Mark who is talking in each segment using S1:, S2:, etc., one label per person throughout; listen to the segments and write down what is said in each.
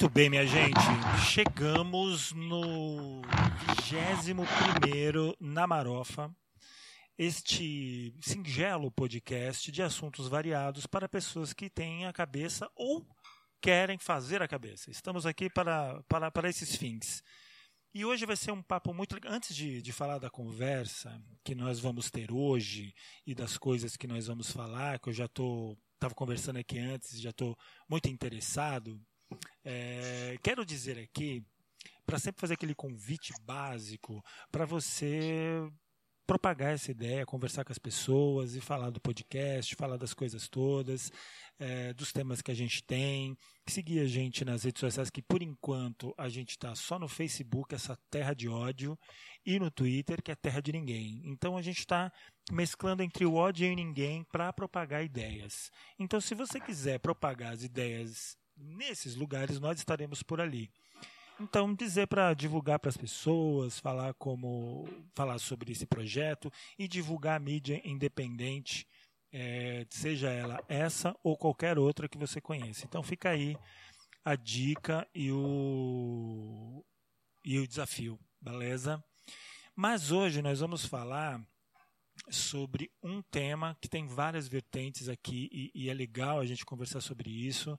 S1: Muito bem, minha gente. Chegamos no 21 na Marofa. Este singelo podcast de assuntos variados para pessoas que têm a cabeça ou querem fazer a cabeça. Estamos aqui para, para, para esses fins. E hoje vai ser um papo muito. Antes de, de falar da conversa que nós vamos ter hoje e das coisas que nós vamos falar, que eu já estou. Estava conversando aqui antes, já estou muito interessado. É, quero dizer aqui, para sempre fazer aquele convite básico, para você propagar essa ideia, conversar com as pessoas e falar do podcast, falar das coisas todas, é, dos temas que a gente tem, seguir a gente nas redes sociais, que por enquanto a gente está só no Facebook, essa terra de ódio, e no Twitter, que é terra de ninguém. Então a gente está mesclando entre o ódio e ninguém para propagar ideias. Então, se você quiser propagar as ideias nesses lugares, nós estaremos por ali. Então, dizer para divulgar para as pessoas, falar como falar sobre esse projeto e divulgar a mídia independente, é, seja ela essa ou qualquer outra que você conheça. Então, fica aí a dica e o e o desafio, beleza? Mas hoje nós vamos falar sobre um tema que tem várias vertentes aqui e, e é legal a gente conversar sobre isso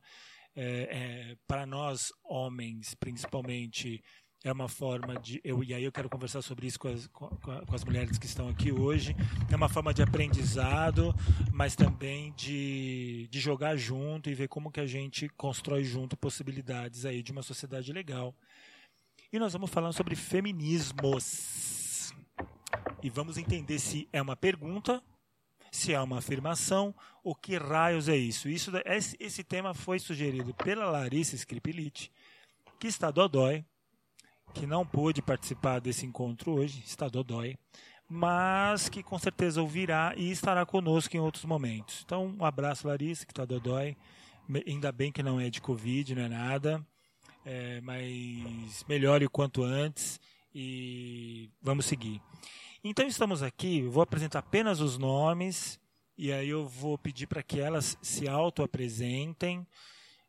S1: é, é, para nós homens, principalmente, é uma forma de eu e aí eu quero conversar sobre isso com as, com, com as mulheres que estão aqui hoje. É uma forma de aprendizado mas também de, de jogar junto e ver como que a gente constrói junto possibilidades aí de uma sociedade legal. E nós vamos falar sobre feminismos. E vamos entender se é uma pergunta se é uma afirmação, o que raios é isso? isso esse, esse tema foi sugerido pela Larissa Scripilite, que está dodói, que não pôde participar desse encontro hoje, está dodói, mas que com certeza ouvirá e estará conosco em outros momentos. Então, um abraço, Larissa, que está dodói. Ainda bem que não é de Covid, não é nada, é, mas melhore o quanto antes e vamos seguir. Então estamos aqui, vou apresentar apenas os nomes e aí eu vou pedir para que elas se auto-apresentem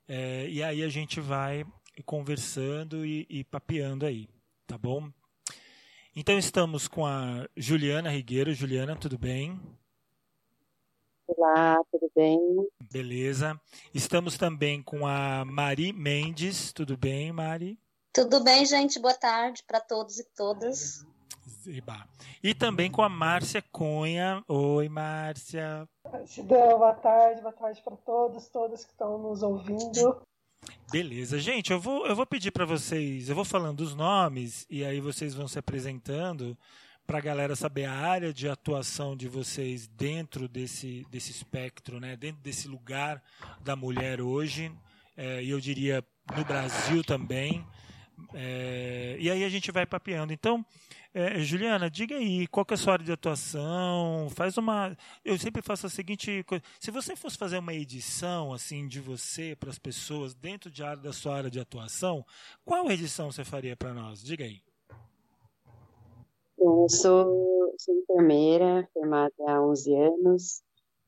S1: é, e aí a gente vai conversando e, e papeando aí, tá bom? Então estamos com a Juliana Rigueiro. Juliana, tudo bem?
S2: Olá, tudo bem?
S1: Beleza. Estamos também com a Mari Mendes. Tudo bem, Mari?
S3: Tudo bem, gente. Boa tarde para todos e todas.
S1: E também com a Márcia Cunha. Oi, Márcia.
S4: Gratidão, boa tarde, boa tarde para todos, todas que estão nos ouvindo.
S1: Beleza, gente, eu vou, eu vou pedir para vocês, eu vou falando os nomes e aí vocês vão se apresentando para a galera saber a área de atuação de vocês dentro desse, desse espectro, né? dentro desse lugar da mulher hoje, é, e eu diria no Brasil também. É, e aí a gente vai papeando. Então, é, Juliana, diga aí, qual que é a sua área de atuação? Faz uma. Eu sempre faço a seguinte coisa. Se você fosse fazer uma edição assim de você para as pessoas dentro de área da sua área de atuação, qual edição você faria para nós? Diga aí.
S2: Eu sou, sou enfermeira, formada há 11 anos,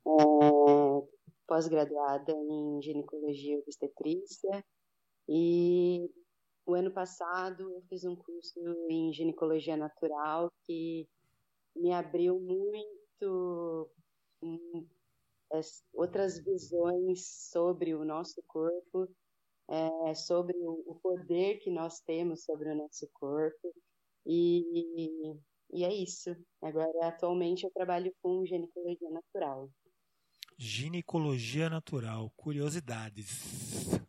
S2: é, pós-graduada em ginecologia e obstetrícia e o ano passado eu fiz um curso em ginecologia natural que me abriu muito um, outras visões sobre o nosso corpo, é, sobre o, o, poder que nós temos sobre o nosso corpo. E, e é isso. Agora, atualmente, eu trabalho com ginecologia natural.
S1: Ginecologia natural, curiosidades.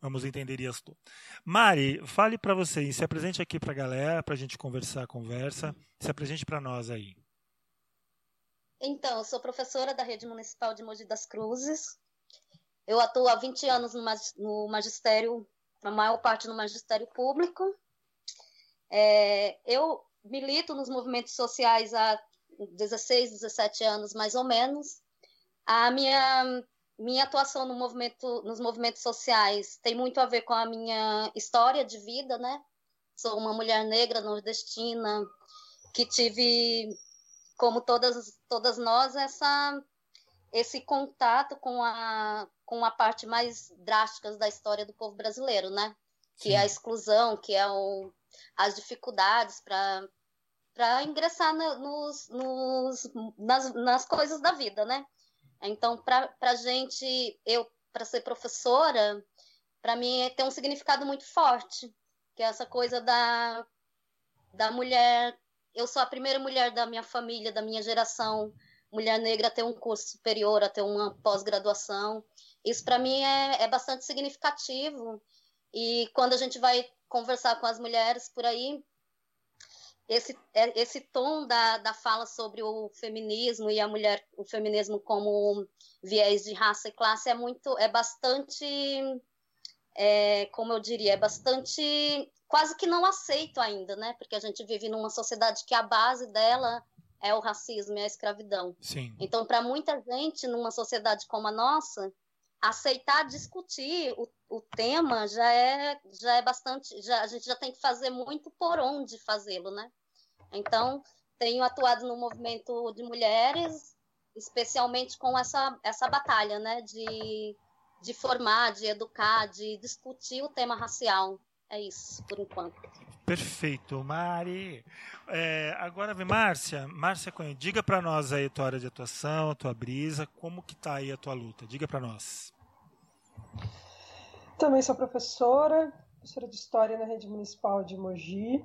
S1: Vamos entender isso. Mari, fale para vocês, se apresente aqui para a galera, para a gente conversar, conversa. Se apresente para nós aí.
S3: Então, eu sou professora da Rede Municipal de Mogi das Cruzes. Eu atuo há 20 anos no magistério, a maior parte no magistério público. É, eu milito nos movimentos sociais há 16, 17 anos, mais ou menos. A minha, minha atuação no movimento, nos movimentos sociais tem muito a ver com a minha história de vida, né? Sou uma mulher negra nordestina que tive, como todas, todas nós, essa, esse contato com a, com a parte mais drástica da história do povo brasileiro, né? que Sim. é a exclusão, que é o, as dificuldades para para ingressar no, nos, nos, nas, nas coisas da vida, né? Então, para a gente, eu, para ser professora, para mim tem um significado muito forte, que é essa coisa da, da mulher. Eu sou a primeira mulher da minha família, da minha geração, mulher negra a ter um curso superior, a ter uma pós-graduação. Isso para mim é, é bastante significativo. E quando a gente vai conversar com as mulheres por aí, esse, é, esse tom da, da fala sobre o feminismo e a mulher, o feminismo como viés de raça e classe é muito, é bastante, é, como eu diria, é bastante, quase que não aceito ainda, né? Porque a gente vive numa sociedade que a base dela é o racismo e a escravidão.
S1: Sim.
S3: Então, para muita gente, numa sociedade como a nossa, aceitar discutir o, o tema já é já é bastante já a gente já tem que fazer muito por onde fazê-lo né? Então tenho atuado no movimento de mulheres especialmente com essa essa batalha né? De de formar de educar de discutir o tema racial. É isso por enquanto.
S1: Perfeito Mari. É, agora vem Márcia. Márcia diga para nós aí a tua área de atuação a tua brisa como que tá aí a tua luta? Diga para nós
S4: também sou professora, professora de História na Rede Municipal de Mogi.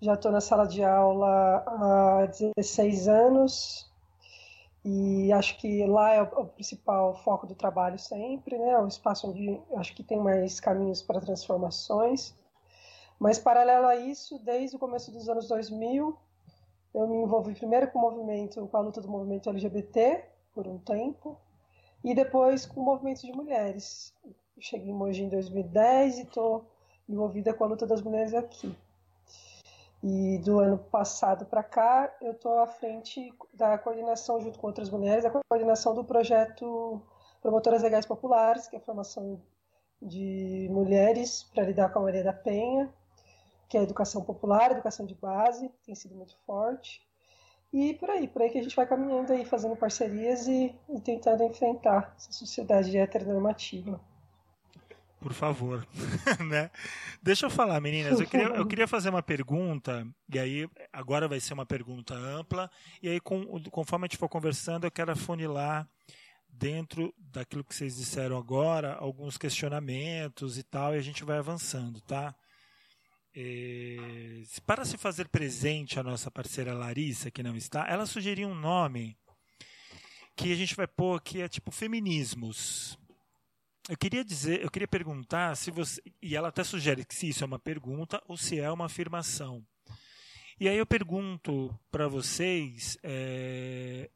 S4: Já estou na sala de aula há 16 anos e acho que lá é o principal foco do trabalho sempre, né? É espaço onde acho que tem mais caminhos para transformações. Mas, paralelo a isso, desde o começo dos anos 2000, eu me envolvi primeiro com o movimento, com a luta do movimento LGBT, por um tempo, e depois com o movimento de mulheres. Cheguei em Mogi em 2010 e estou envolvida com a luta das mulheres aqui. E do ano passado para cá, eu estou à frente da coordenação, junto com outras mulheres, a coordenação do projeto Promotoras Legais Populares, que é a formação de mulheres para lidar com a Maria da Penha, que é a educação popular, educação de base, tem sido muito forte. E por aí, por aí que a gente vai caminhando aí, fazendo parcerias e, e tentando enfrentar essa sociedade heteronormativa.
S1: Por favor, né? Deixa eu falar, meninas. Eu queria, eu queria fazer uma pergunta, e aí agora vai ser uma pergunta ampla, e aí com, conforme a gente for conversando, eu quero afunilar dentro daquilo que vocês disseram agora, alguns questionamentos e tal, e a gente vai avançando, tá? É, para se fazer presente a nossa parceira Larissa, que não está, ela sugeriu um nome que a gente vai pôr aqui, é tipo feminismos. Eu queria dizer, eu queria perguntar se você. E ela até sugere que se isso é uma pergunta ou se é uma afirmação. E aí eu pergunto para vocês é,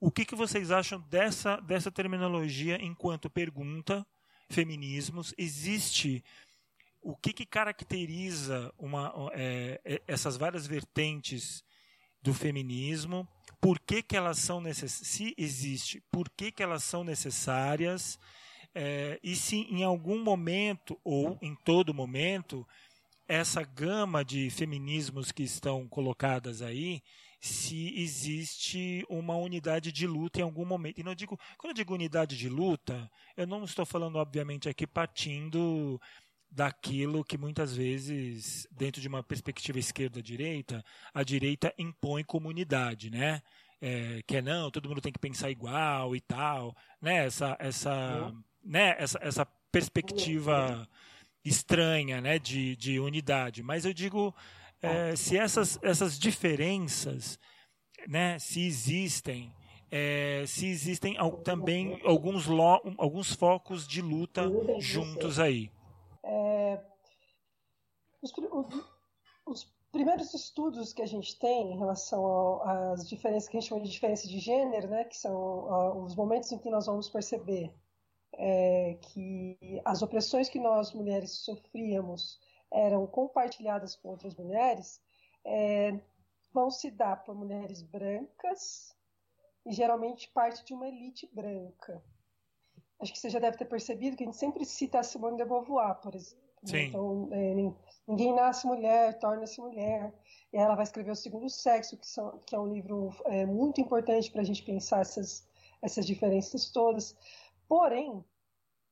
S1: o que, que vocês acham dessa, dessa terminologia enquanto pergunta, feminismos. Existe o que, que caracteriza uma, é, é, essas várias vertentes do feminismo, por que, que elas são necessárias, se existe, por que, que elas são necessárias, é, e se em algum momento, ou em todo momento, essa gama de feminismos que estão colocadas aí, se existe uma unidade de luta em algum momento. E não digo, quando eu digo unidade de luta, eu não estou falando, obviamente, aqui partindo daquilo que muitas vezes, dentro de uma perspectiva esquerda-direita, a direita impõe comunidade, né? É, que é não, todo mundo tem que pensar igual e tal, né? Essa, essa, né? essa, essa perspectiva estranha, né? De, de unidade. Mas eu digo, é, se essas, essas diferenças, né? Se existem, é, se existem também alguns, lo, alguns focos de luta juntos aí. É,
S4: os, os, primeiros estudos que a gente tem em relação às diferenças que a gente chama de diferença de gênero, né, que são os momentos em que nós vamos perceber é, que as opressões que nós mulheres sofríamos eram compartilhadas com outras mulheres, é, vão se dar por mulheres brancas e geralmente parte de uma elite branca acho que você já deve ter percebido que a gente sempre cita a Simone de Beauvoir, por exemplo.
S1: Sim.
S4: Então, é, ninguém nasce mulher, torna-se mulher. E ela vai escrever O Segundo Sexo, que, são, que é um livro é, muito importante para a gente pensar essas, essas diferenças todas. Porém,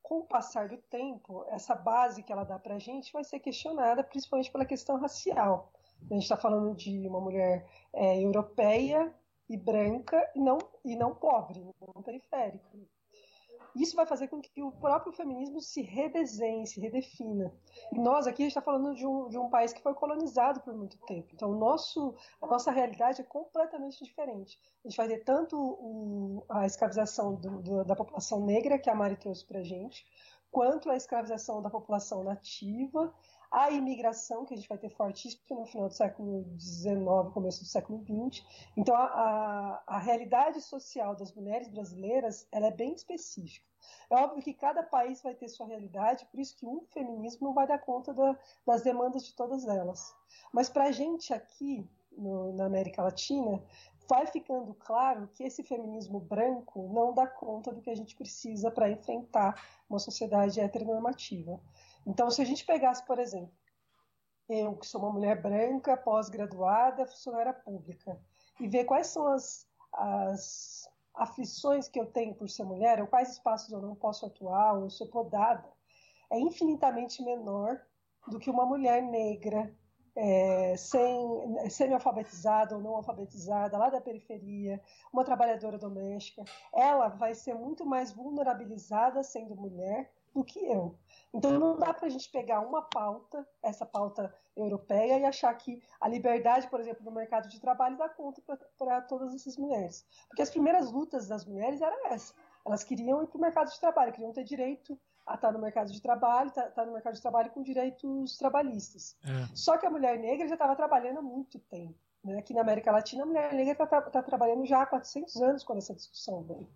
S4: com o passar do tempo, essa base que ela dá para a gente vai ser questionada, principalmente pela questão racial. A gente está falando de uma mulher é, europeia e branca e não, e não pobre, não periférica. Isso vai fazer com que o próprio feminismo se redesenhe, se redefina. E nós aqui, gente está falando de um, de um país que foi colonizado por muito tempo. Então, nosso, a nossa realidade é completamente diferente. A gente vai ter tanto o, a escravização do, do, da população negra, que a Mari trouxe para gente, quanto a escravização da população nativa, a imigração, que a gente vai ter fortíssimo no final do século XIX, começo do século XX. Então, a, a, a, realidade social das mulheres brasileiras ela é bem específica. É óbvio que cada país vai ter sua realidade, por isso que um feminismo não vai dar conta da, das demandas de todas elas. Mas para a gente aqui, no, na América Latina, vai ficando claro que esse feminismo branco não dá conta do que a gente precisa para enfrentar uma sociedade heteronormativa. Então, se a gente pegasse, por exemplo, eu que sou uma mulher branca, pós-graduada, funcionária pública, e ver quais são as, as aflições que eu tenho por ser mulher, ou quais espaços eu não posso atuar, ou eu sou podada, é infinitamente menor do que uma mulher negra, é, sem semi-alfabetizada ou não alfabetizada, lá da periferia, uma trabalhadora doméstica, ela vai ser muito mais vulnerabilizada sendo mulher do que eu. Então não dá para a gente pegar uma pauta, essa pauta europeia, e achar que a liberdade, por exemplo, no mercado de trabalho dá conta para todas essas mulheres. Porque as primeiras lutas das mulheres eram essa. Elas queriam ir para o mercado de trabalho, queriam ter direito a estar no mercado de trabalho, estar tá, tá no mercado de trabalho com direitos trabalhistas. É. Só que a mulher negra já estava trabalhando há muito tempo. Né? Aqui na América Latina, a mulher negra está tá trabalhando já há 400 anos com essa discussão. Bem.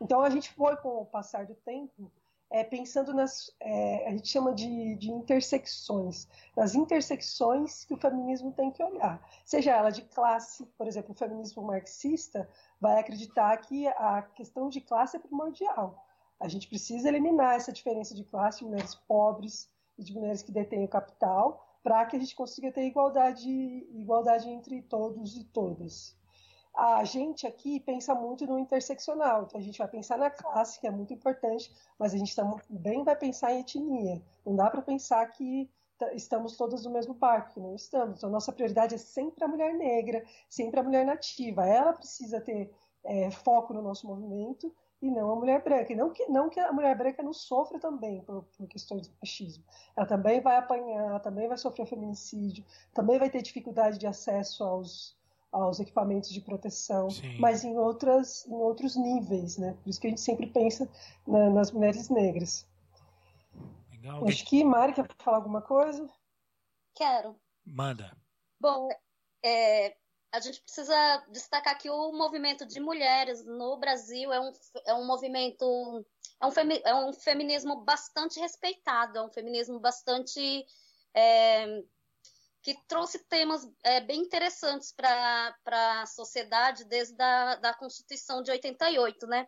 S4: Então a gente foi, com o passar do tempo, é, pensando nas. É, a gente chama de, de, intersecções, nas intersecções que o feminismo tem que olhar. Seja ela de classe, por exemplo, o feminismo marxista vai acreditar que a questão de classe é primordial. A gente precisa eliminar essa diferença de classe de mulheres pobres e de mulheres que detêm o capital para que a gente consiga ter igualdade, igualdade entre todos e todas a gente aqui pensa muito no interseccional, então a gente vai pensar na classe, que é muito importante, mas a gente também vai pensar em etnia. Não dá para pensar que estamos todos no mesmo barco, não estamos. Então, nossa prioridade é sempre a mulher negra, sempre a mulher nativa. Ela precisa ter é, foco no nosso movimento e não a mulher branca. E não que, não que a mulher branca não sofra também por, por questões de machismo. Ela também vai apanhar, também vai sofrer feminicídio, também vai ter dificuldade de acesso aos aos equipamentos de proteção, Sim. mas em, outras, em outros níveis, né? Por isso que a gente sempre pensa na, nas mulheres negras. Legal. Acho que Mari quer falar alguma coisa?
S3: Quero.
S1: Manda.
S3: Bom, é, a gente precisa destacar que o movimento de mulheres no Brasil é um, é um movimento, é um, femi, é um feminismo bastante respeitado, é um feminismo bastante é, que trouxe temas é, bem interessantes para a sociedade desde a da Constituição de 88, né?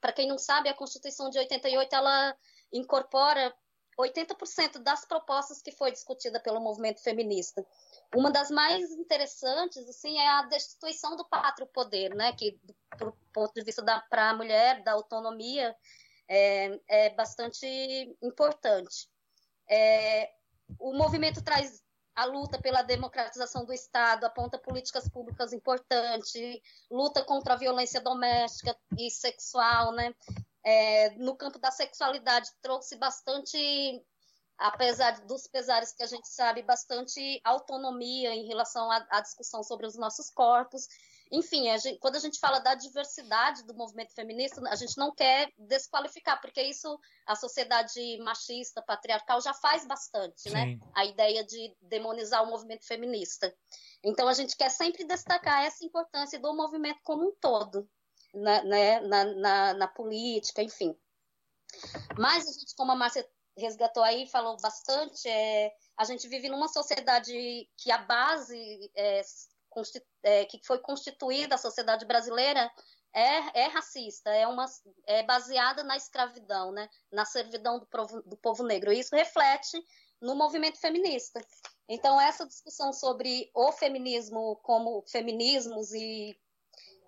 S3: Para quem não sabe, a Constituição de 88 ela incorpora 80% das propostas que foi discutida pelo movimento feminista. Uma das mais interessantes, assim, é a destituição do pátrio poder, né? Que, do ponto de vista da para a mulher, da autonomia, é, é bastante importante. É, o movimento traz a luta pela democratização do Estado, aponta políticas públicas importantes, luta contra a violência doméstica e sexual, né? É, no campo da sexualidade trouxe bastante, apesar dos pesares que a gente sabe, bastante autonomia em relação à, à discussão sobre os nossos corpos enfim, a gente, quando a gente fala da diversidade do movimento feminista, a gente não quer desqualificar, porque isso a sociedade machista, patriarcal já faz bastante, né? Sim. né? A ideia de demonizar o movimento feminista. Então a gente quer sempre destacar essa importância do movimento como um todo, na, né? na, na, na política, enfim. Mas a gente, como a Márcia resgatou aí, falou bastante, é, a gente vive numa sociedade que a base é, é, que foi constituída a sociedade brasileira é, é racista, é, uma, é baseada na escravidão, né? na servidão do povo, do povo negro. E isso reflete no movimento feminista. Então, essa discussão sobre o feminismo como feminismos e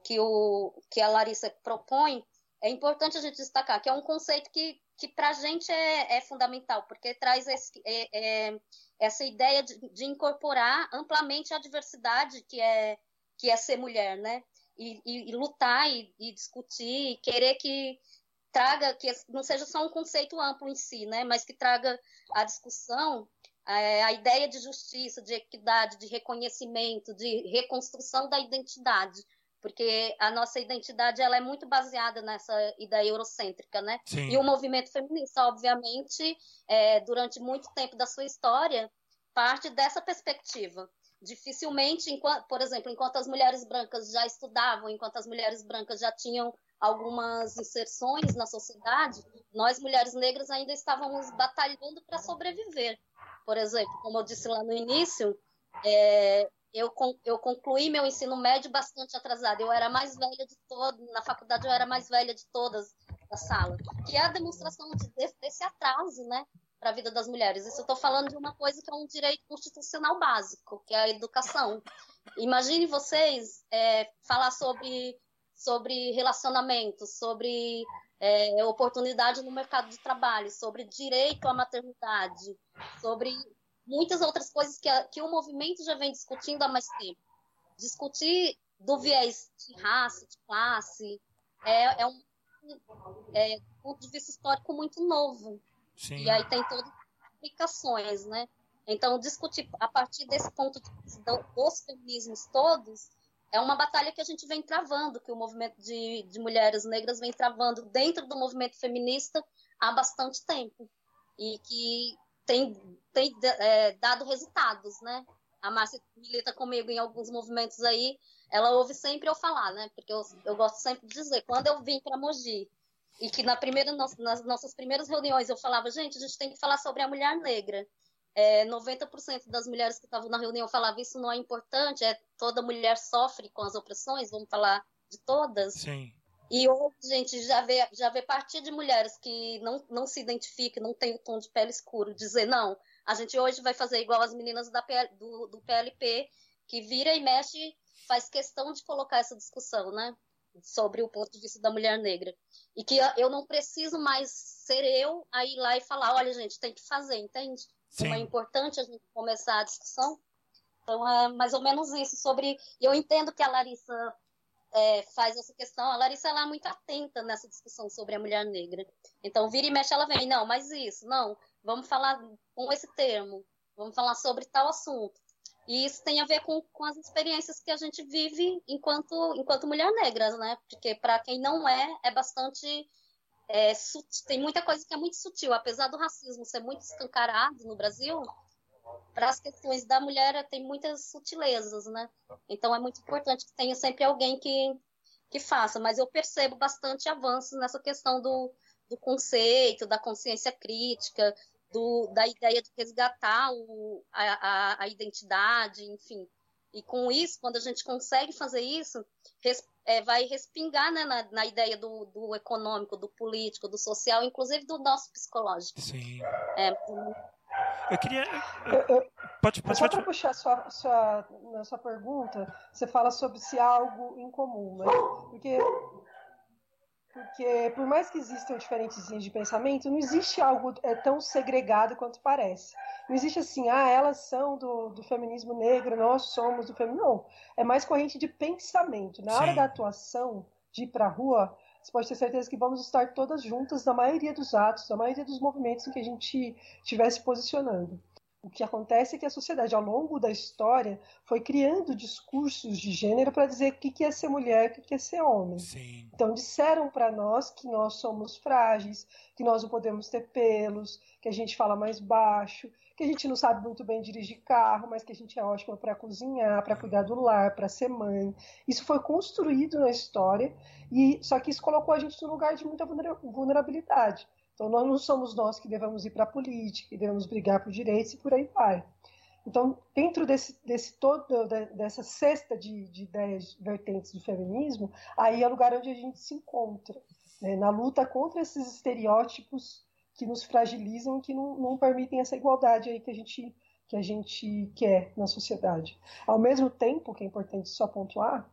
S3: que, o, que a Larissa propõe, é importante a gente destacar que é um conceito que, que para a gente é, é, fundamental, porque traz esse, é, é, essa ideia de, de, incorporar amplamente a diversidade que é, que é ser mulher, né? E, e, e lutar e, e, discutir, e querer que traga, que não seja só um conceito amplo em si, né? Mas que traga a discussão a ideia de justiça, de equidade, de reconhecimento, de reconstrução da identidade porque a nossa identidade ela é muito baseada nessa ideia eurocêntrica, né?
S1: Sim.
S3: E o movimento feminista, obviamente, é, durante muito tempo da sua história, parte dessa perspectiva. Dificilmente, enquanto, por exemplo, enquanto as mulheres brancas já estudavam, enquanto as mulheres brancas já tinham algumas inserções na sociedade, nós mulheres negras ainda estávamos batalhando para sobreviver. Por exemplo, como eu disse lá no início, é, eu, eu concluí meu ensino médio bastante atrasado. Eu era mais velha de todas, na faculdade eu era mais velha de todas da sala. Que é a demonstração de, desse atraso, né, para a vida das mulheres. Isso eu estou falando de uma coisa que é um direito constitucional básico, que é a educação. Imagine vocês é, falar sobre, sobre relacionamento, sobre é, oportunidade no mercado de trabalho, sobre direito à maternidade, sobre muitas outras coisas que, a, que o movimento já vem discutindo há mais tempo. Discutir do viés de raça, de classe, é, é um é, ponto de vista histórico muito novo.
S1: Sim.
S3: E aí tem todas as implicações, né? Então, discutir a partir desse ponto de vista dos feminismos todos é uma batalha que a gente vem travando, que o movimento de, de mulheres negras vem travando dentro do movimento feminista há bastante tempo. E que tem, tem é, dado resultados, né? A Márcia milita comigo em alguns movimentos aí, ela ouve sempre eu falar, né? Porque eu, eu gosto sempre de dizer, quando eu vim para Mogi, e que na primeira, nas nossas primeiras reuniões eu falava, gente, a gente tem que falar sobre a mulher negra. É, 90% das mulheres que estavam na reunião falavam isso não é importante, é toda mulher sofre com as opressões, vamos falar de todas.
S1: Sim.
S3: E hoje a gente já vê, já vê partir de mulheres que não, não se identificam, não tem o tom de pele escuro, dizer, não, a gente hoje vai fazer igual as meninas da PL, do, do PLP, que vira e mexe, faz questão de colocar essa discussão, né? Sobre o ponto de vista da mulher negra. E que eu não preciso mais ser eu a ir lá e falar, olha, gente, tem que fazer, entende?
S1: Sim.
S3: Como é importante a gente começar a discussão. Então, é mais ou menos isso. Sobre. Eu entendo que a Larissa é, faz essa questão. A Larissa ela é muito atenta nessa discussão sobre a mulher negra. Então, vira e mexe, ela vem, não, mas isso, não, vamos falar com esse termo, vamos falar sobre tal assunto. E isso tem a ver com, com as experiências que a gente vive enquanto, enquanto mulher negra, né? Porque para quem não é, é bastante. É, tem muita coisa que é muito sutil, apesar do racismo ser muito escancarado no Brasil, para as questões da mulher tem muitas sutilezas, né? Então é muito importante que tenha sempre alguém que, que faça. Mas eu percebo bastante avanços nessa questão do, do conceito, da consciência crítica, do, da ideia de resgatar o, a, a, a, identidade, enfim. E com isso, quando a gente consegue fazer isso, res, é, vai respingar né, na, na ideia do, do, econômico, do político, do social, inclusive do nosso psicológico.
S1: Sim.
S3: É,
S1: eu queria. Pode, pode,
S4: Só para puxar sua, sua, sua pergunta, você fala sobre se há algo em comum, né? Porque, porque por mais que existam diferentes linhas de pensamento, não existe algo é, tão segregado quanto parece. Não existe assim, ah, elas são do, do feminismo negro, nós somos do feminismo. Não. É mais corrente de pensamento. Na
S1: Sim.
S4: hora da atuação, de ir para a rua, você pode ter certeza que vamos estar todas juntas na maioria dos atos, na maioria dos movimentos em que a gente estiver se posicionando. O que acontece é que a sociedade, ao longo da história, foi criando discursos de gênero para dizer o que é ser mulher, o que é ser homem.
S1: Sim.
S4: Então, disseram para nós que nós somos frágeis, que nós não podemos ter pelos, que a gente fala mais baixo, que a gente não sabe muito bem dirigir carro, mas que a gente é ótima para cozinhar, para cuidar do lar, para ser mãe. Isso foi construído na história, e só que isso colocou a gente num lugar de muita vulnerabilidade. Então, nós não somos nós que devemos ir para a política, que devemos brigar por direitos e por aí vai. Então, dentro desse, desse todo, dessa cesta de, de ideias vertentes do feminismo, aí é o lugar onde a gente se encontra, né? na luta contra esses estereótipos que nos fragilizam que não, não permitem essa igualdade aí que a gente que a gente quer na sociedade. Ao mesmo tempo, que é importante só pontuar,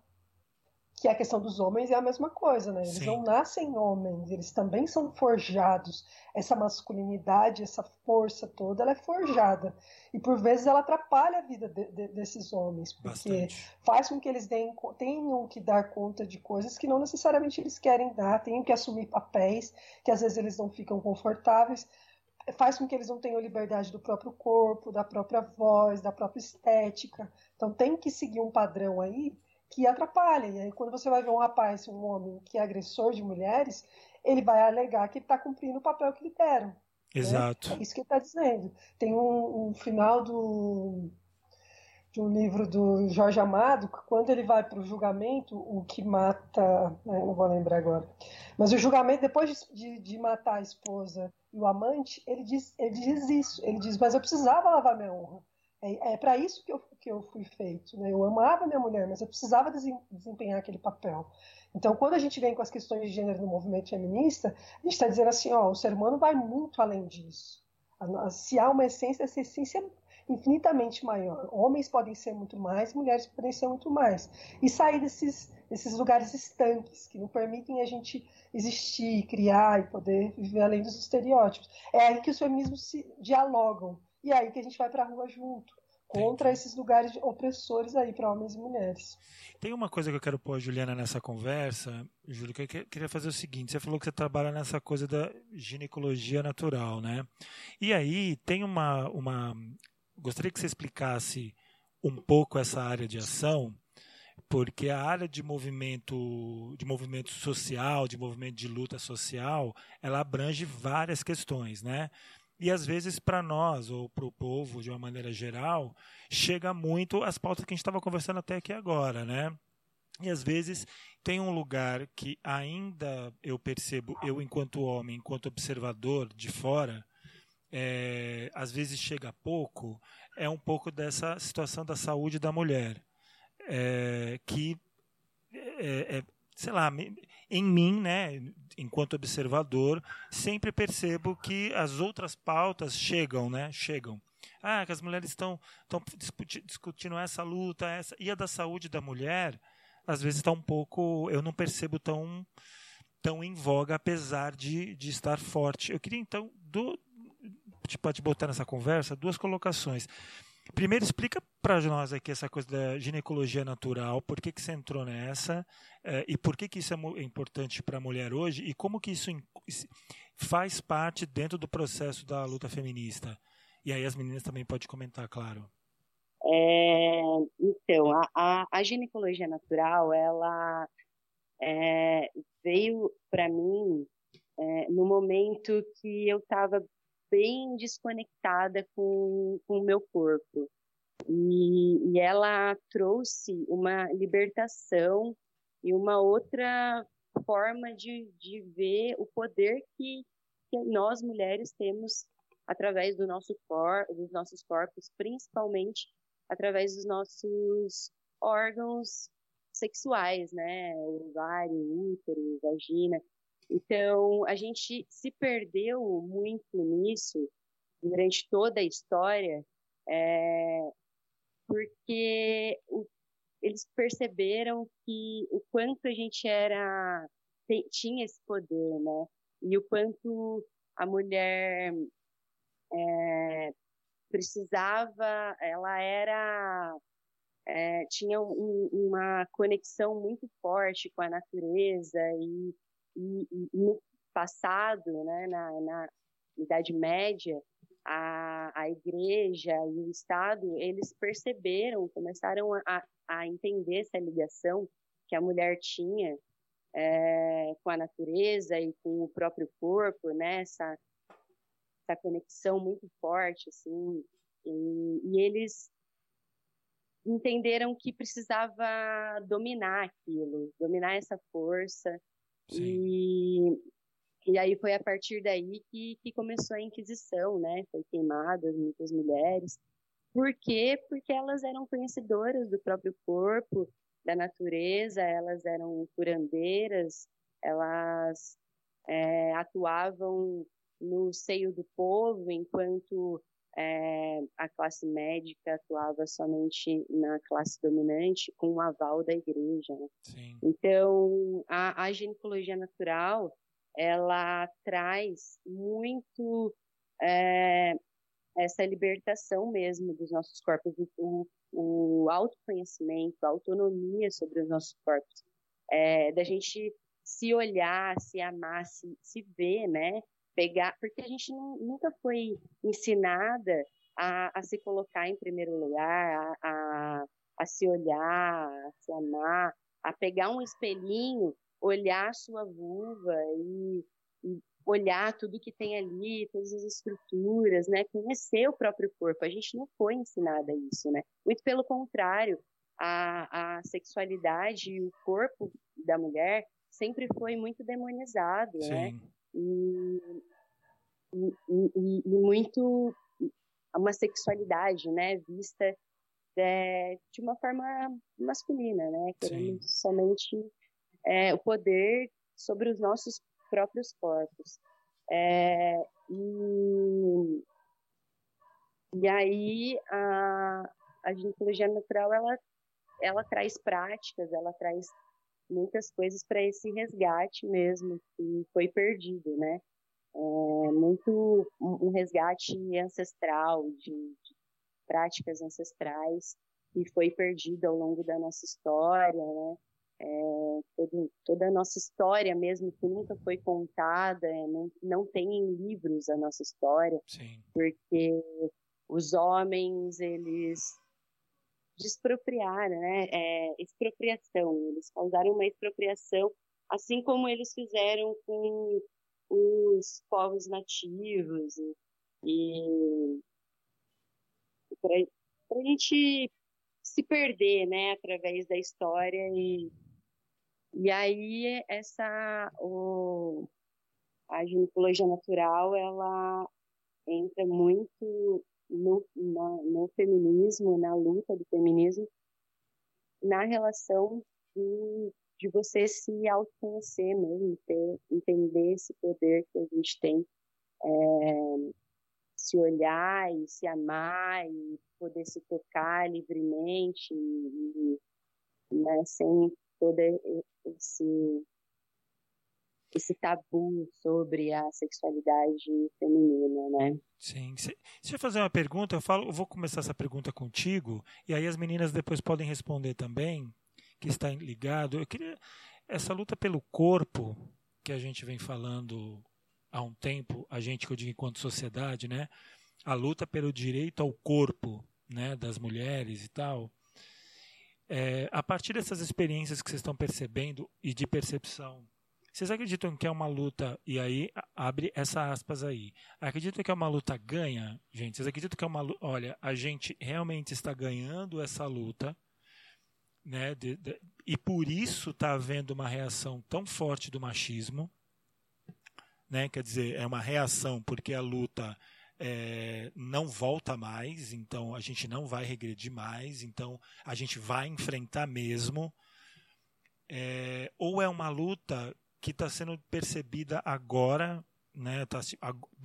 S4: que a questão dos homens é a mesma coisa, né? Eles Sim. não nascem homens, eles também são forjados. Essa masculinidade, essa força toda, ela é forjada. E por vezes ela atrapalha a vida de, de, desses homens, porque Bastante. faz com que eles deem, tenham que dar conta de coisas que não necessariamente eles querem dar, tenham que assumir papéis que às vezes eles não ficam confortáveis faz com que eles não tenham liberdade do próprio corpo, da própria voz, da própria estética. Então tem que seguir um padrão aí que atrapalha. E aí quando você vai ver um rapaz, um homem que é agressor de mulheres, ele vai alegar que ele está cumprindo o papel que lhe deram. Né?
S1: Exato.
S4: Né? É isso que ele está dizendo. Tem um, um final do de um livro do Jorge Amado, que quando ele vai para o julgamento, o que mata, né, não vou lembrar agora, mas o julgamento, depois de, de, matar a esposa e o amante, ele diz, ele diz isso, ele diz, mas eu precisava lavar minha honra. É, é para isso que eu, que eu fui feito. Né? Eu amava minha mulher, mas eu precisava desempenhar aquele papel. Então, quando a gente vem com as questões de gênero no movimento feminista, a gente está dizendo assim: ó, o ser humano vai muito além disso. Se há uma essência, essa essência é infinitamente maior. Homens podem ser muito mais, mulheres podem ser muito mais. E sair desses, desses lugares estanques que não permitem a gente existir, criar e poder viver além dos estereótipos. É aí que os feminismos se dialogam e aí que a gente vai para a rua junto contra esses lugares opressores aí para homens e mulheres.
S1: Tem uma coisa que eu quero pôr a Juliana nessa conversa, Júlio, que eu queria fazer o seguinte: você falou que você trabalha nessa coisa da ginecologia natural, né? E aí tem uma. uma gostaria que você explicasse um pouco essa área de ação, porque a área de movimento, de movimento social, de movimento de luta social, ela abrange várias questões, né? E às vezes, para nós, ou para o povo, de uma maneira geral, chega muito as pautas que a gente estava conversando até aqui agora, né? E às vezes tem um lugar que ainda eu percebo, eu enquanto homem, enquanto observador de fora, é, às vezes chega pouco, é um pouco dessa situação da saúde da mulher, é, que é, é sei lá, em mim, né, enquanto observador, sempre percebo que as outras pautas chegam, né, chegam. Ah, que as mulheres estão discutindo essa luta, essa e a da saúde da mulher, às vezes está um pouco, eu não percebo tão tão em voga, apesar de, de estar forte. Eu queria então do, tipo, te botar nessa conversa duas colocações. Primeiro, explica para nós aqui essa coisa da ginecologia natural, por que, que você entrou nessa eh, e por que, que isso é importante para a mulher hoje e como que isso faz parte dentro do processo da luta feminista. E aí as meninas também podem comentar, claro.
S2: É, então, a, a, a, ginecologia natural, ela é, veio para mim é, no momento que eu estava bem desconectada com, com o meu corpo. E, e ela trouxe uma libertação e uma outra forma de, de ver o poder que, que nós mulheres temos através do nosso cor, dos nossos corpos, principalmente através dos nossos órgãos sexuais, né? Ovário, útero, vagina. Então, a gente se perdeu muito nisso durante toda a história, é, porque o, eles perceberam que o quanto a gente era tinha esse poder, né? E o quanto a mulher é, precisava, ela era é, tinha um, uma conexão muito forte com a natureza e e, e no passado, né, na, na Idade Média, a, a igreja e o Estado, eles perceberam, começaram a, a entender essa ligação que a mulher tinha é, com a natureza e com o próprio corpo, né? Essa, essa conexão muito forte, assim. E, e eles entenderam que precisava dominar aquilo, dominar essa força, e, e aí foi a partir daí que, que começou a Inquisição, né? Foi queimadas muitas mulheres. Por quê? Porque elas eram conhecedoras do próprio corpo, da natureza, elas eram curandeiras, elas é, atuavam no seio do povo enquanto é, a classe médica atuava somente na classe dominante com o aval da igreja. Né? Então, a, a, ginecologia natural, ela traz muito é, essa libertação mesmo dos nossos corpos, o, o autoconhecimento, a autonomia sobre os nossos corpos, é, da gente se olhar, se amar, se, se ver, né? Pegar, porque a gente nunca foi ensinada a, a, se colocar em primeiro lugar, a, a, a, se olhar, a se amar, a pegar um espelhinho, olhar a sua vulva e, e olhar tudo que tem ali, todas as estruturas, né? Conhecer o próprio corpo. A gente não foi ensinada isso, né? Muito pelo contrário, a, a sexualidade e o corpo da mulher sempre foi muito demonizado, né? Sim. né? E, e, e, e muito uma sexualidade, né, vista é, de uma forma masculina, né, querendo somente é, o poder sobre os nossos próprios corpos. É, e, e aí a, a ginecologia natural ela, ela traz práticas, ela traz muitas coisas para esse resgate mesmo que foi perdido, né? É muito um resgate ancestral de, de práticas ancestrais que foi perdido ao longo da nossa história, né? É, todo, toda a nossa história mesmo que nunca foi contada, é, não, não tem em livros a nossa história,
S1: Sim.
S2: porque os homens eles despropriar, né? É, expropriação. Eles causaram uma expropriação, assim como eles fizeram com os povos nativos e, e para a gente se perder, né, através da história e e aí essa o, a ginecologia natural ela entra muito no, na, no feminismo, na luta do feminismo, na relação de, de você se autoconhecer mesmo, ter, entender esse poder que a gente tem, é, se olhar e se amar e poder se tocar livremente, e, e, né, sem todo esse esse tabu sobre a sexualidade feminina, né?
S1: Sim. Se, eu fazer uma pergunta, eu falo, eu vou começar essa pergunta contigo e aí as meninas depois podem responder também, que está ligado. Eu queria essa luta pelo corpo que a gente vem falando há um tempo, a gente que eu digo enquanto sociedade, né? A luta pelo direito ao corpo, né, das mulheres e tal. É, a partir dessas experiências que vocês estão percebendo e de percepção vocês acreditam que é uma luta, e aí abre essa aspas aí. Acreditam que é uma luta ganha? Gente, vocês acreditam que é uma luta. Olha, a gente realmente está ganhando essa luta, né? De, de, e por isso está havendo uma reação tão forte do machismo. Né? Quer dizer, é uma reação porque a luta é, não volta mais, então a gente não vai regredir mais, então a gente vai enfrentar mesmo. É, ou é uma luta que está sendo percebida agora, né? Tá,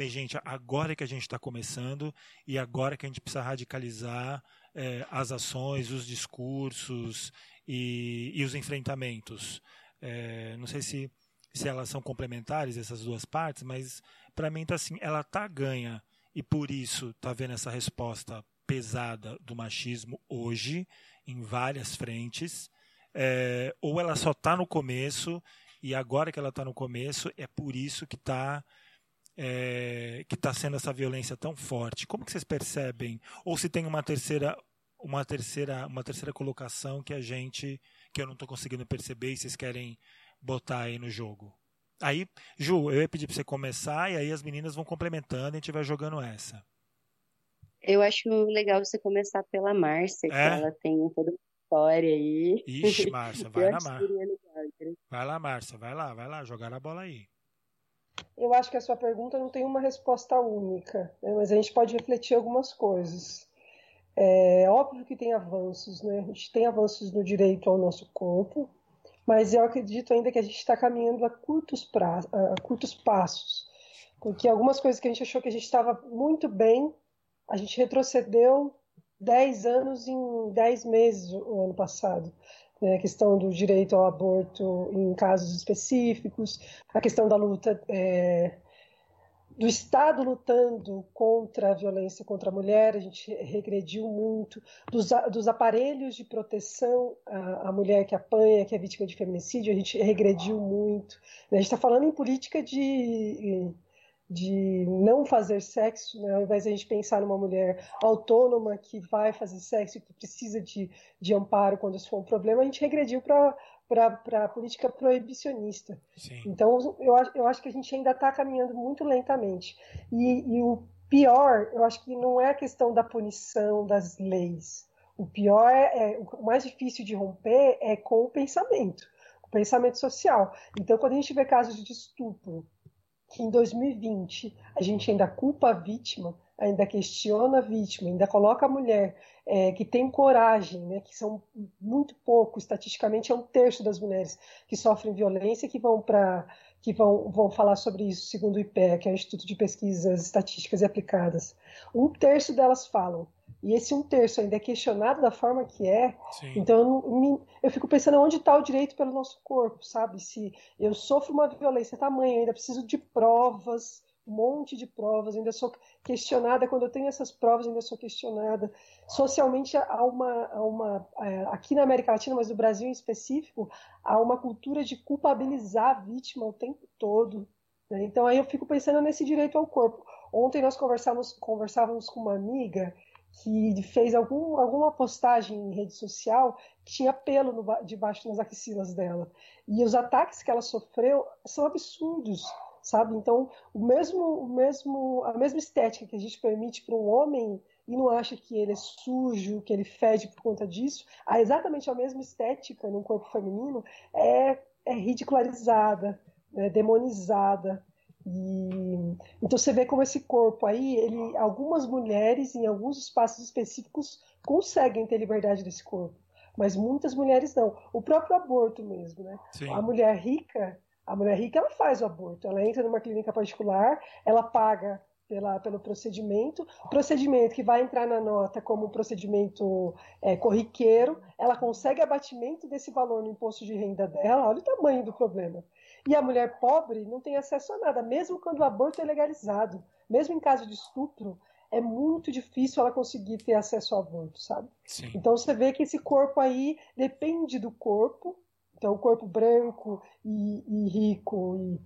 S1: gente, agora que a gente está começando e agora que a gente precisa radicalizar é, as ações, os discursos e, e os enfrentamentos. É, não sei se, se elas são complementares essas duas partes, mas para mim tá assim, ela tá ganha e por isso está vendo essa resposta pesada do machismo hoje em várias frentes, é, ou ela só está no começo e agora que ela está no começo, é por isso que está é, que está sendo essa violência tão forte. Como que vocês percebem? Ou se tem uma terceira uma terceira uma terceira colocação que a gente que eu não estou conseguindo perceber e vocês querem botar aí no jogo? Aí, Ju, eu ia pedir para você começar e aí as meninas vão complementando e a gente vai jogando essa.
S2: Eu acho legal você começar pela Márcia, é? que ela tem uma história aí.
S1: Ixi, Márcia, vai na Márcia. Vai lá, Márcia, vai lá, vai lá, jogar a bola aí.
S4: Eu acho que a sua pergunta não tem uma resposta única, né? mas a gente pode refletir algumas coisas. É óbvio que tem avanços, né? A gente tem avanços no direito ao nosso corpo, mas eu acredito ainda que a gente está caminhando a curtos, pra... a curtos passos, porque algumas coisas que a gente achou que a gente estava muito bem a gente retrocedeu 10 anos em 10 meses o ano passado. Né? A questão do direito ao aborto em casos específicos, a questão da luta é, do Estado lutando contra a violência contra a mulher, a gente regrediu muito, dos, dos aparelhos de proteção à, à, mulher que apanha, que é vítima de feminicídio, a gente regrediu muito. A gente está falando em política de de não fazer sexo, né? ao invés de a gente pensar numa mulher autônoma que vai fazer sexo e que precisa de, de amparo quando isso for um problema, a gente regrediu para a política proibicionista. Sim. Então, eu, eu acho que a gente ainda está caminhando muito lentamente. E, e o pior, eu acho que não é a questão da punição das leis. O pior é, é o mais difícil de romper é com o pensamento, o pensamento social. Então, quando a gente vê casos de estupro que em 2020 a gente ainda culpa a vítima, ainda questiona a vítima, ainda coloca a mulher é, que tem coragem, né, que são muito pouco, estatisticamente é um terço das mulheres que sofrem violência que vão para que vão, vão falar sobre isso, segundo o IPE, que é o Instituto de Pesquisas Estatísticas e Aplicadas. Um terço delas falam e esse um terço ainda é questionado da forma que é, Sim. então eu, me, eu, fico pensando onde está o direito pelo nosso corpo, sabe? Se eu sofro uma violência tamanha, ainda preciso de provas, um monte de provas, ainda sou questionada, quando eu tenho essas provas, ainda sou questionada. Socialmente, há uma, há uma é, aqui na América Latina, mas no Brasil em específico, há uma cultura de culpabilizar a vítima o tempo todo. Né? Então aí eu fico pensando nesse direito ao corpo. Ontem nós conversávamos, conversávamos com uma amiga que fez algum, alguma postagem em rede social que tinha pelo no, debaixo das axilas dela. E os ataques que ela sofreu são absurdos, sabe? Então, o mesmo, o mesmo, a mesma estética que a gente permite para um homem e não acha que ele é sujo, que ele fede por conta disso, a exatamente a mesma estética no corpo feminino é, é ridicularizada, é demonizada. E, então você vê como esse corpo aí, ele, algumas mulheres em alguns espaços específicos conseguem ter liberdade desse corpo, mas muitas mulheres não. O próprio aborto mesmo, né? Sim. A mulher rica, a mulher rica ela faz o aborto, ela entra numa clínica particular, ela paga pela, pelo procedimento, procedimento que vai entrar na nota como procedimento é, corriqueiro, ela consegue abatimento desse valor no imposto de renda dela, olha o tamanho do problema. E a mulher pobre não tem acesso a nada, mesmo quando o aborto é legalizado. Mesmo em caso de estupro, é muito difícil ela conseguir ter acesso ao aborto, sabe? Sim. Então você vê que esse corpo aí depende do corpo. Então, o corpo branco e, e rico e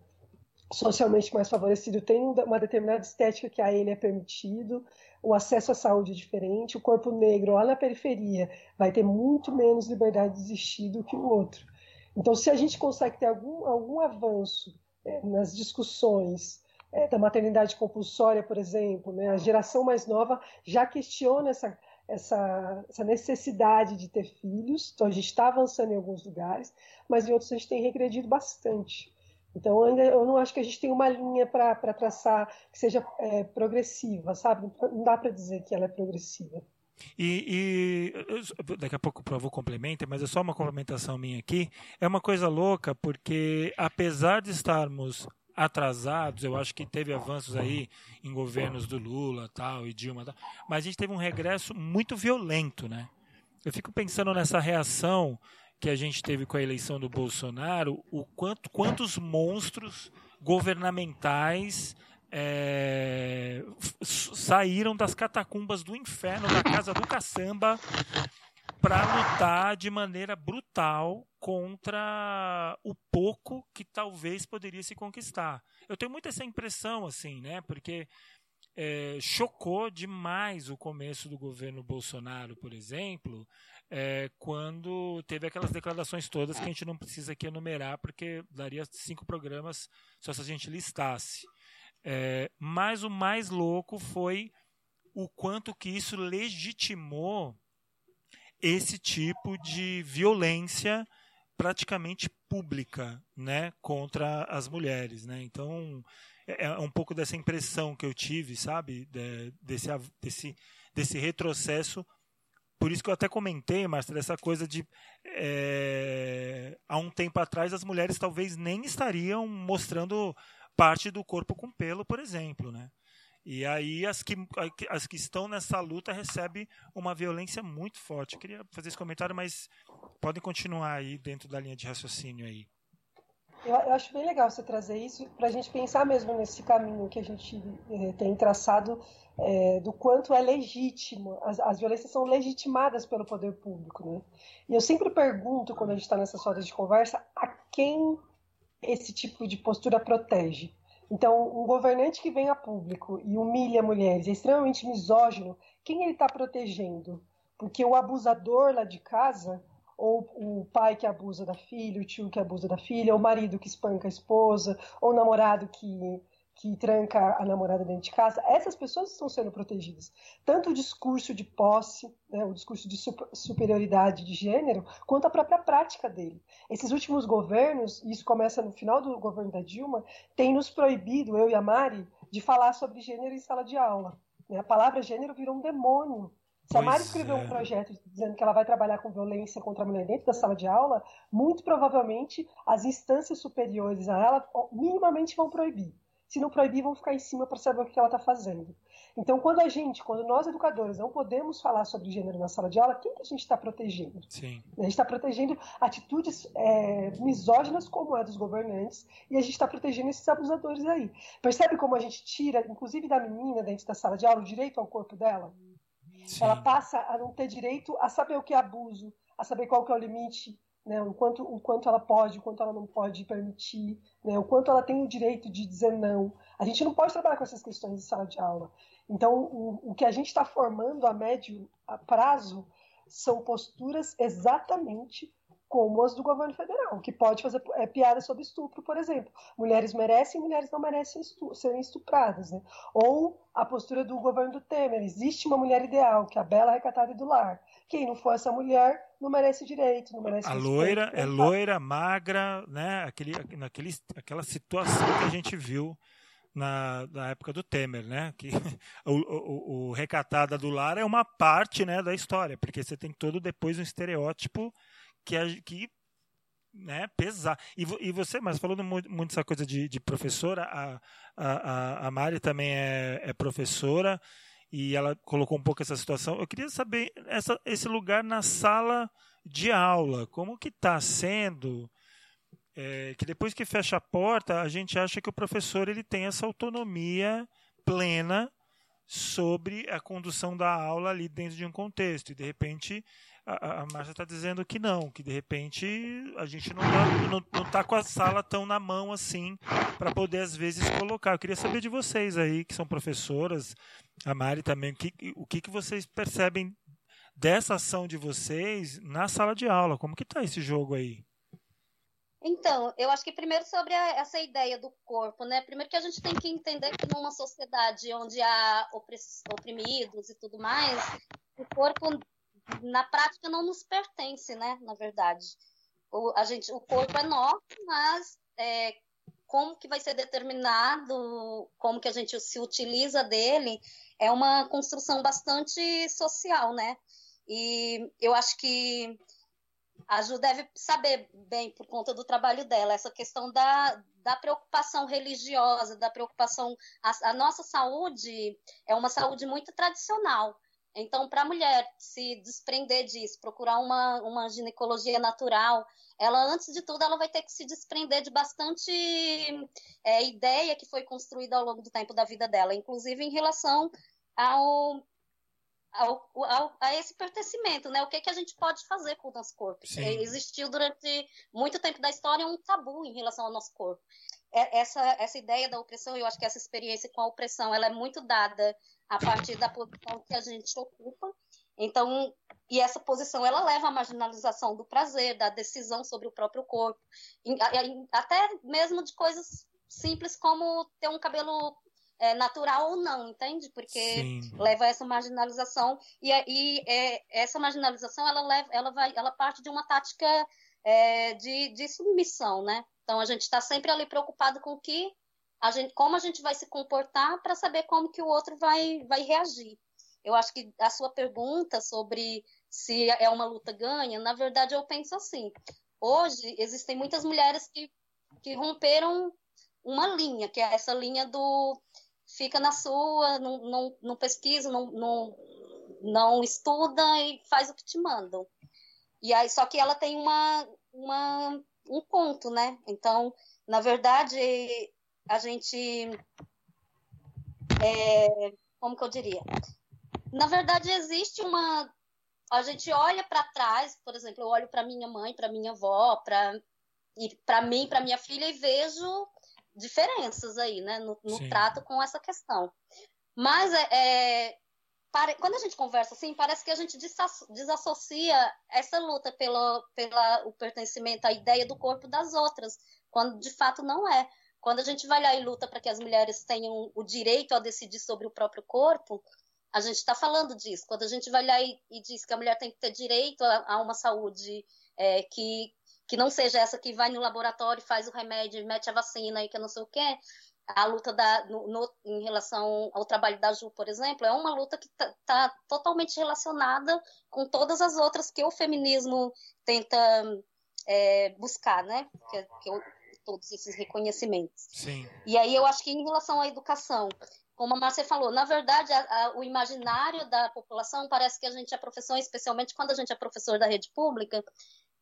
S4: socialmente mais favorecido tem uma determinada estética que a ele é permitido, o acesso à saúde é diferente, o corpo negro lá na periferia vai ter muito menos liberdade de existir do que o outro. Então, se a gente consegue ter algum, algum avanço é, nas discussões é, da maternidade compulsória, por exemplo, né, a geração mais nova já questiona essa, essa, essa necessidade de ter filhos, então a gente está avançando em alguns lugares, mas em outros a gente tem regredido bastante. Então, eu não acho que a gente tem uma linha para traçar que seja é, progressiva, sabe? Não dá para dizer que ela é progressiva.
S1: E, e, daqui a pouco o Provo complementa, mas é só uma complementação minha aqui. É uma coisa louca, porque apesar de estarmos atrasados, eu acho que teve avanços aí em governos do Lula tal e Dilma, tal, mas a gente teve um regresso muito violento, né? Eu fico pensando nessa reação que a gente teve com a eleição do Bolsonaro, o quanto quantos monstros governamentais é, saíram das catacumbas do inferno, da casa do caçamba, para lutar de maneira brutal contra o pouco que talvez poderia se conquistar. Eu tenho muito essa impressão, assim, né? Porque é, chocou demais o começo do governo Bolsonaro, por exemplo, é, quando teve aquelas declarações todas que a gente não precisa aqui enumerar, porque daria cinco programas só se a gente listasse. É, mas o mais louco foi o quanto que isso legitimou esse tipo de violência praticamente pública, né, contra as mulheres, né? Então é, é um pouco dessa impressão que eu tive, sabe, de, desse desse desse retrocesso. Por isso que eu até comentei, Márcia, dessa coisa de é, há um tempo atrás as mulheres talvez nem estariam mostrando parte do corpo com pelo, por exemplo, né? E aí as que, as que estão nessa luta recebem uma violência muito forte. Eu queria fazer esse comentário, mas podem continuar aí dentro da linha de raciocínio aí.
S4: Eu, eu acho bem legal você trazer isso para a gente pensar mesmo nesse caminho que a gente é, tem traçado é, do quanto é legítimo, as, as, violências são legitimadas pelo poder público. Né? E eu sempre pergunto, quando a gente está nessas rodas de conversa, a quem esse tipo de postura protege. Então, um governante que vem a público e humilha mulheres, é extremamente misógino, quem ele está protegendo? Porque o abusador lá de casa, ou o pai que abusa da filha, o tio que abusa da filha, ou o marido que espanca a esposa, ou o namorado que que tranca a namorada dentro de casa, essas pessoas estão sendo protegidas. Tanto o discurso de posse, né, o discurso de superioridade de gênero, quanto a própria prática dele. Esses últimos governos, e isso começa no final do governo da Dilma, têm nos proibido, eu e a Mari, de falar sobre gênero em sala de aula. Né? A palavra gênero virou um demônio. Se a Mari escreveu é. um projeto dizendo que ela vai trabalhar com violência contra a mulher dentro da sala de aula, muito provavelmente as instâncias superiores a ela minimamente vão proibir se não proibir, vão ficar em cima para saber o que ela está fazendo. Então, quando a gente, quando nós educadores não podemos falar sobre gênero na sala de aula, quem que a gente está protegendo?
S1: Sim.
S4: A gente está protegendo atitudes é, misóginas como a dos governantes e a gente está protegendo esses abusadores aí. Percebe como a gente tira, inclusive da menina dentro da sala de aula, o direito ao corpo dela? Sim. Ela passa a não ter direito a saber o que é abuso, a saber qual que é o limite né, o, quanto, o quanto ela pode, o quanto ela não pode permitir, né, o quanto ela tem o direito de dizer não. A gente não pode trabalhar com essas questões em sala de aula. Então, o, o que a gente está formando a médio a prazo são posturas exatamente como as do governo federal, que pode fazer é, piada sobre estupro, por exemplo. Mulheres merecem, mulheres não merecem estu serem estupradas. Né? Ou a postura do governo do Temer, existe uma mulher ideal, que é a bela, recatada do lar. Quem não for essa mulher não merece direito, não merece
S1: A loira é loira, magra, né? Aquele, naquele, aquela situação que a gente viu na, na época do Temer, né? Que o, o, o, recatada do lar é uma parte, né, da história, porque você tem todo depois um estereótipo que, é, que né, pesar. E, e você, mas falando muito, muito essa coisa de, de professora, a, a, a Mari também é, é, professora e ela colocou um pouco essa situação. Eu queria saber essa, esse lugar na sala de aula, como que está sendo? É, que depois que fecha a porta, a gente acha que o professor ele tem essa autonomia plena sobre a condução da aula ali dentro de um contexto. E de repente a, a Márcia está dizendo que não, que de repente a gente não está não, não tá com a sala tão na mão assim para poder às vezes colocar. Eu queria saber de vocês aí, que são professoras, a Mari também, o que, o que, que vocês percebem dessa ação de vocês na sala de aula? Como que está esse jogo aí?
S3: Então, eu acho que primeiro sobre a, essa ideia do corpo, né? Primeiro que a gente tem que entender que numa sociedade onde há oprimidos e tudo mais, o corpo na prática não nos pertence, né? Na verdade, o, a gente, o corpo é nosso, mas é, como que vai ser determinado, como que a gente se utiliza dele, é uma construção bastante social, né? E eu acho que a Ju deve saber bem, por conta do trabalho dela, essa questão da, da preocupação religiosa, da preocupação. A, a nossa saúde é uma saúde muito tradicional. Então, para a mulher se desprender disso, procurar uma, uma ginecologia natural, ela, antes de tudo, ela vai ter que se desprender de bastante é, ideia que foi construída ao longo do tempo da vida dela, inclusive em relação ao, ao, ao, a esse pertencimento, né? O que, que a gente pode fazer com o nosso corpo? É, existiu durante muito tempo da história um tabu em relação ao nosso corpo. É, essa, essa ideia da opressão, eu acho que essa experiência com a opressão, ela é muito dada a partir da posição que a gente ocupa. Então, e essa posição ela leva à marginalização do prazer, da decisão sobre o próprio corpo, até mesmo de coisas simples como ter um cabelo é, natural ou não, entende? Porque Sim. leva a essa marginalização e, e é, essa marginalização ela leva, ela vai, ela parte de uma tática é, de, de submissão, né? Então a gente está sempre ali preocupado com o que a gente, como a gente vai se comportar para saber como que o outro vai, vai reagir. Eu acho que a sua pergunta sobre se é uma luta ganha, na verdade eu penso assim. Hoje existem muitas mulheres que, que romperam uma linha, que é essa linha do fica na sua, não, não, não pesquisa, não, não, não estuda e faz o que te mandam. E aí, só que ela tem uma, uma, um ponto, né? Então, na verdade, a gente. É, como que eu diria? Na verdade, existe uma. A gente olha para trás, por exemplo, eu olho para minha mãe, para minha avó, para e para mim, para minha filha, e vejo diferenças aí, né, no, no trato com essa questão. Mas é, é para, quando a gente conversa assim, parece que a gente desassocia essa luta pelo pela, o pertencimento à ideia do corpo das outras, quando de fato não é. Quando a gente vai lá e luta para que as mulheres tenham o direito a decidir sobre o próprio corpo, a gente está falando disso. Quando a gente vai lá e, e, diz que a mulher tem que ter direito a, a uma saúde é, que, que não seja essa que vai no laboratório, faz o remédio, mete a vacina e que não sei o quê, a luta da, no, no, em relação ao trabalho da Ju, por exemplo, é uma luta que está tá totalmente relacionada com todas as outras que o feminismo tenta é, buscar, né? Que, que todos esses reconhecimentos.
S1: Sim.
S3: E aí eu acho que em relação à educação, como a Márcia falou, na verdade, a, a, o imaginário da população parece que a gente é professor, especialmente quando a gente é professor da rede pública,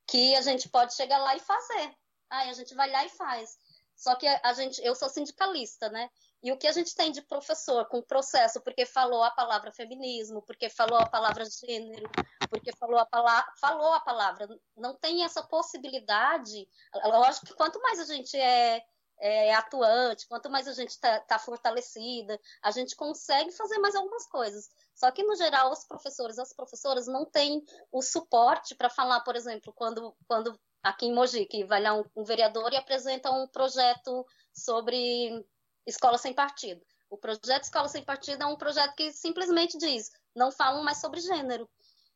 S3: que a gente pode chegar lá e fazer. Aí a gente vai lá e faz. Só que a gente, eu sou sindicalista, né? E o que a gente tem de professor com processo, porque falou a palavra feminismo, porque falou a palavra gênero, porque falou a palavra, falou a palavra, não tem essa possibilidade. Lógico que quanto mais a gente é, é atuante, quanto mais a gente está tá fortalecida, a gente consegue fazer mais algumas coisas. Só que, no geral, os professores, as professoras não têm o suporte para falar, por exemplo, quando, quando aqui em Mogi, que vai lá um, um vereador e apresenta um projeto sobre escola sem partido. O projeto Escola Sem Partido é um projeto que simplesmente diz, não falam mais sobre gênero.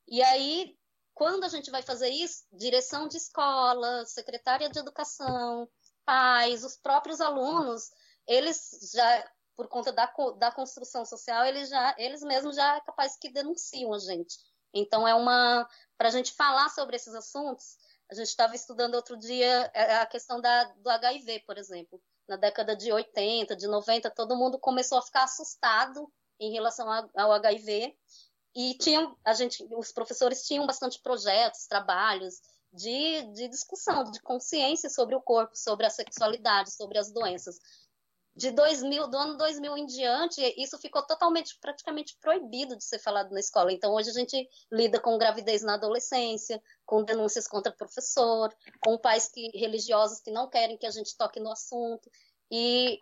S3: E aí, quando a gente vai fazer isso, direção de escola, secretária de educação, pais, os próprios alunos, eles já, por conta da, da construção social, eles já, eles mesmos já é capaz que denunciam a gente. Então é uma, para a gente falar sobre esses assuntos, a gente estava estudando outro dia é, a questão da, do HIV, por exemplo. Na década de 80, de 90, todo mundo começou a ficar assustado em relação ao HIV. E tinham, a gente, os professores tinham bastante projetos, trabalhos de, de discussão, de consciência sobre o corpo, sobre a sexualidade, sobre as doenças de 2000, do ano 2000 em diante, isso ficou totalmente, praticamente proibido de ser falado na escola. Então, hoje a gente lida com gravidez na adolescência, com denúncias contra professor, com pais que, religiosos que não querem que a gente toque no assunto. E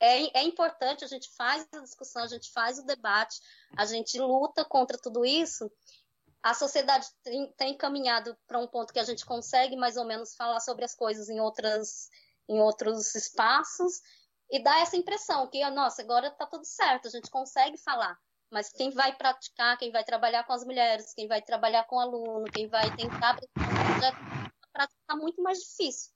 S3: é, é importante, a gente faz a discussão, a gente faz o debate, a gente luta contra tudo isso. A sociedade tem, tem caminhado para um ponto que a gente consegue mais ou menos falar sobre as coisas em outras em outros espaços e dá essa impressão que, nossa, agora está tudo certo, a gente consegue falar. Mas quem vai praticar, quem vai trabalhar com as mulheres, quem vai trabalhar com o aluno, quem vai tentar está muito mais difícil.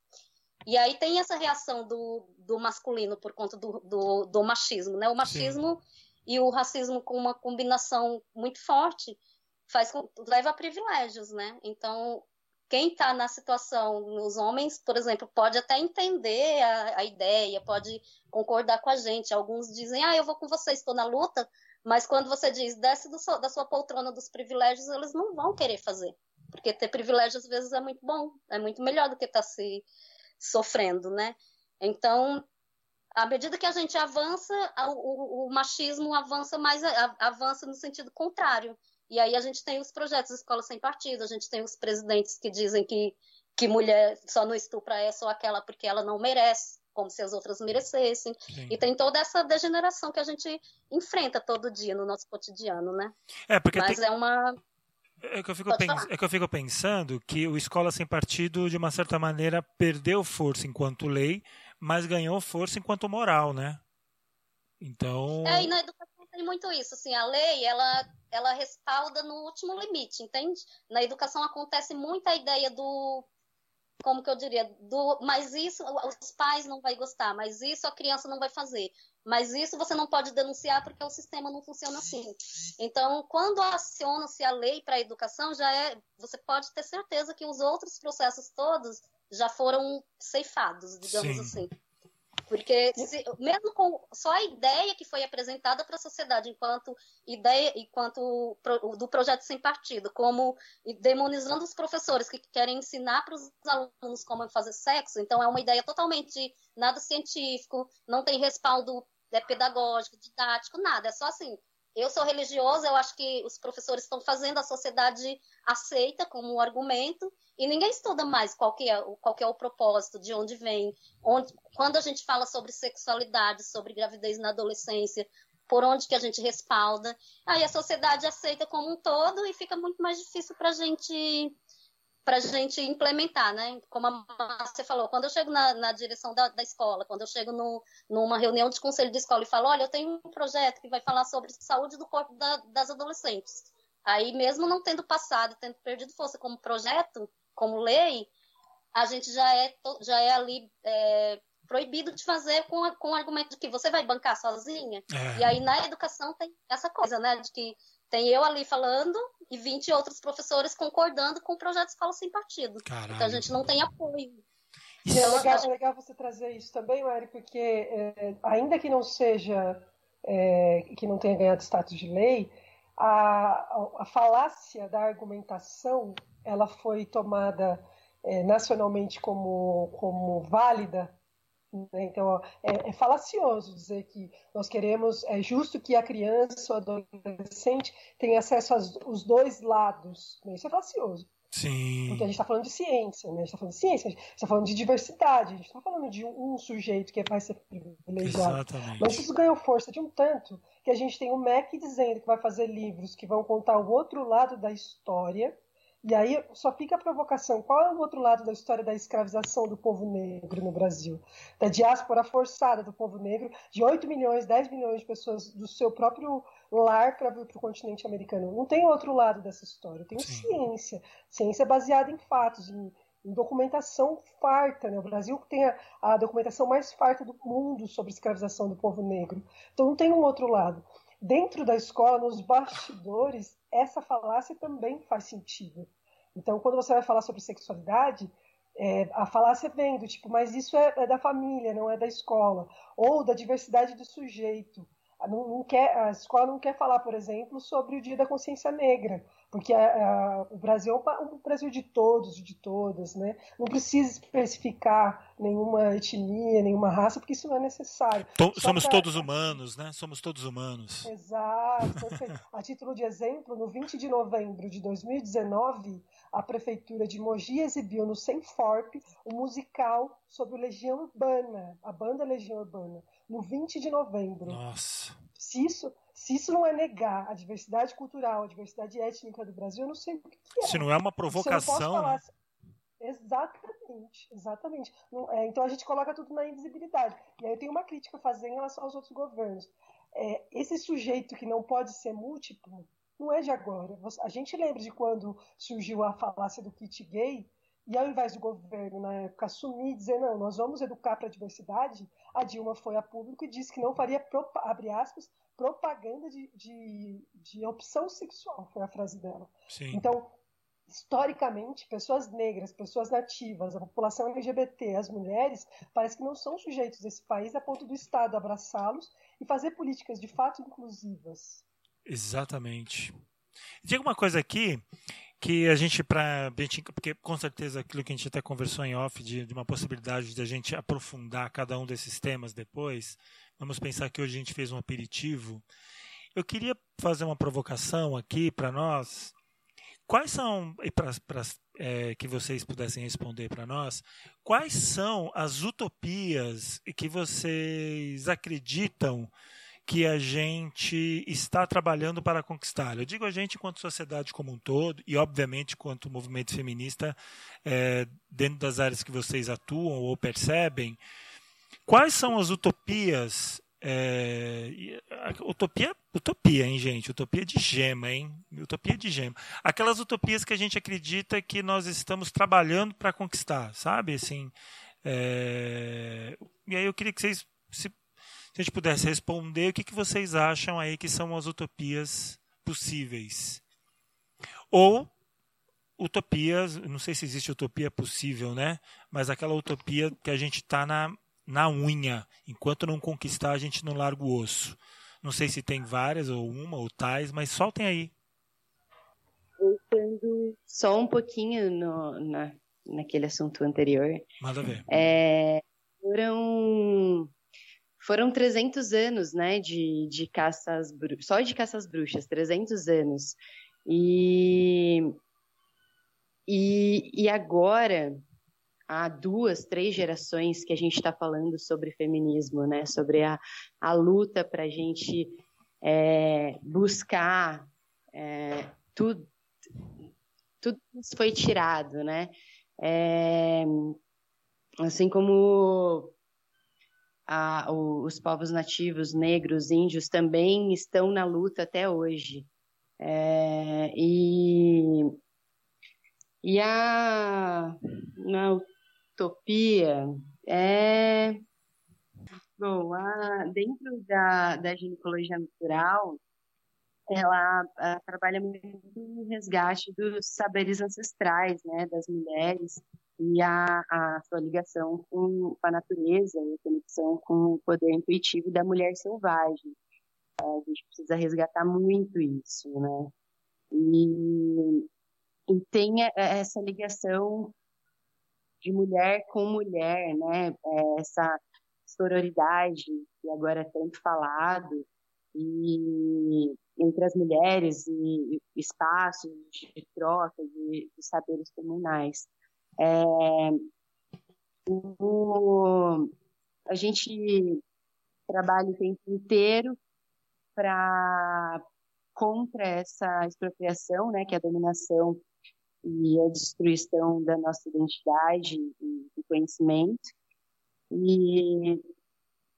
S3: E aí tem essa reação do, do masculino por conta do, do, do machismo, né? O machismo Sim. e o racismo com uma combinação muito forte faz leva a privilégios, né? Então quem está na situação, os homens, por exemplo, pode até entender a, a, ideia, pode concordar com a gente. Alguns dizem, ah, eu vou com você, estou na luta, mas quando você diz, desce da sua poltrona dos privilégios, eles não vão querer fazer. Porque ter privilégio às vezes é muito bom, é muito melhor do que estar tá se sofrendo, né? Então, à medida que a gente avança, o, o, o machismo avança mais, avança no sentido contrário. E aí a gente tem os projetos Escola Sem Partido, a gente tem os presidentes que dizem que, que mulher só não estupra é só aquela porque ela não merece, como se as outras merecessem. Sim. E tem toda essa degeneração que a gente enfrenta todo dia no nosso cotidiano, né?
S1: É, porque
S3: Mas
S1: tem...
S3: é uma...
S1: É que, eu fico pens... é que eu fico pensando que o Escola Sem Partido, de uma certa maneira, perdeu força enquanto lei, mas ganhou força enquanto moral, né? Então.
S3: É, e na educação tem muito isso. Assim, a lei, ela ela respalda no último limite, entende? Na educação acontece muita ideia do como que eu diria, do, mas isso os pais não vai gostar, mas isso a criança não vai fazer, mas isso você não pode denunciar porque o sistema não funciona assim. Então, quando aciona-se a lei para a educação, já é, você pode ter certeza que os outros processos todos já foram ceifados, digamos Sim. assim. Porque se, mesmo com só a ideia que foi apresentada para a sociedade enquanto ideia, enquanto pro, do projeto sem partido, como demonizando os professores que querem ensinar para os alunos como fazer sexo, então é uma ideia totalmente nada científico, não tem respaldo é, pedagógico, didático, nada. É só assim, eu sou religiosa, eu acho que os professores estão fazendo a sociedade aceita como um argumento e ninguém estuda mais qual que é, qual que é o propósito, de onde vem, onde, quando a gente fala sobre sexualidade, sobre gravidez na adolescência, por onde que a gente respalda. Aí a sociedade aceita como um todo e fica muito mais difícil para a gente para a gente implementar, né? Como a você falou, quando eu chego na, na direção da, da, escola, quando eu chego no, numa reunião de conselho de escola e falo, olha, eu tenho um projeto que vai falar sobre saúde do corpo da, das adolescentes. Aí, mesmo não tendo passado, tendo perdido força como projeto, como lei, a gente já é, já é ali é, proibido de fazer com, com o argumento de que você vai bancar sozinha. É. E aí, na educação, tem essa coisa, né? De que tem eu ali falando e 20 outros professores concordando com o projeto Escola Sem Partido. Caralho. Então a gente não tem apoio.
S4: E é legal, é legal você trazer isso também, Mari, porque é, ainda que não seja, é, que não tenha ganhado status de lei, a, a falácia da argumentação ela foi tomada é, nacionalmente como, como válida? Então, é, é, falacioso dizer que nós queremos, é justo que a criança ou adolescente tenha acesso aos dois lados. Né? Isso é falacioso.
S1: Sim.
S4: Porque a gente está falando de ciência, né? a gente está falando de ciência, a gente está falando de diversidade, a gente está falando de um, um, sujeito que vai ser privilegiado.
S1: Exatamente.
S4: Mas isso ganhou força de um tanto que a gente tem o MEC dizendo que vai fazer livros que vão contar o outro lado da história e aí só fica a provocação: qual é o outro lado da história da escravização do povo negro no Brasil? Da diáspora forçada do povo negro, de 8 milhões, 10 milhões de pessoas do seu próprio lar para vir para o continente americano. Não tem outro lado dessa história. Tem Sim. ciência. Ciência baseada em fatos, em, em documentação farta. Né? O Brasil tem a, a documentação mais farta do mundo sobre escravização do povo negro. Então não tem um outro lado dentro da escola, nos bastidores, essa falácia também faz sentido. Então, quando você vai falar sobre sexualidade, é, a falácia vem do tipo, mas isso é, é, da família, não é da escola. Ou da diversidade do sujeito. Não, não quer, a escola não quer falar, por exemplo, sobre o Dia da Consciência Negra, porque a, a, o Brasil é um Brasil de todos, de todas, né? Não precisa especificar nenhuma etnia, nenhuma raça, porque isso não é necessário.
S1: somos pra... todos humanos, né? Somos todos humanos.
S4: Exato. a título de exemplo, no 20 de novembro de 2019, a Prefeitura de Mogi exibiu no Senforp o um musical sobre Legião Urbana, a banda Legião Urbana, no 20 de novembro.
S1: Nossa.
S4: Se isso, se isso não é negar a diversidade cultural, a diversidade étnica do Brasil, eu não sei o que é.
S1: Se não é uma provocação. Falar...
S4: Exatamente, exatamente. É, então a gente coloca tudo na invisibilidade. E aí eu tenho uma crítica a fazer em relação aos outros governos. É, esse sujeito que não pode ser múltiplo, não é de agora. A gente lembra de quando surgiu a falácia do kit gay, e ao invés do governo, na época, assumir e dizer, não, nós vamos educar para a diversidade, a Dilma foi a público e disse que não faria, abre aspas, propaganda de, de, de opção sexual, foi a frase dela.
S1: Sim.
S4: Então, historicamente, pessoas negras, pessoas nativas, a população LGBT, as mulheres, parece que não são sujeitos desse país a ponto do Estado abraçá-los e fazer políticas de fato inclusivas.
S1: Exatamente. Diga uma coisa aqui que a gente para porque com certeza aquilo que a gente até conversou em off de, de, uma possibilidade de a gente aprofundar cada um desses temas depois. Vamos pensar que hoje a gente fez um aperitivo. Eu queria fazer uma provocação aqui para nós. Quais são e para é, que vocês pudessem responder para nós? Quais são as utopias que vocês acreditam? Que a gente está trabalhando para conquistar. Eu digo a gente enquanto sociedade como um todo e, obviamente, quanto movimento feminista, é, dentro das áreas que vocês atuam ou percebem. Quais são as utopias? É, utopia, utopia, hein, gente? Utopia de gema, hein? Utopia de gema. Aquelas utopias que a gente acredita que nós estamos trabalhando para conquistar, sabe? Assim, é, e aí eu queria que vocês se a gente pudesse responder, o que, que vocês acham aí que são as utopias possíveis? Ou utopias, não sei se existe utopia possível, né? Mas aquela utopia que a gente está na na unha. Enquanto não conquistar, a gente não larga o osso. Não sei se tem várias, ou uma, ou tais, mas soltem aí.
S2: Voltando só um pouquinho no, na, naquele assunto anterior.
S1: Manda ver.
S2: É, foram foram 300 anos, né, de, de caças só de caças bruxas, 300 anos. E, e, e agora, há duas, três gerações que a gente está falando sobre feminismo, né, sobre a, a luta para a gente é, buscar é, tudo, tudo foi tirado, né? É, assim como a, os povos nativos, negros, índios, também estão na luta até hoje. É, e, e a, a utopia é. Bom, a, dentro da, da ginecologia natural, ela, ela trabalha muito no resgate dos saberes ancestrais, né, das mulheres, e a, a sua ligação com a natureza e a conexão com o poder intuitivo da mulher selvagem. É, a gente precisa resgatar muito isso, né? E, e tem essa ligação de mulher com mulher, né? É, essa sororidade que agora é tanto falado e entre as mulheres e espaços de troca de, de saberes comunais. É, o, a gente trabalha o tempo inteiro para contra essa expropriação, né, que é a dominação e a destruição da nossa identidade e conhecimento, e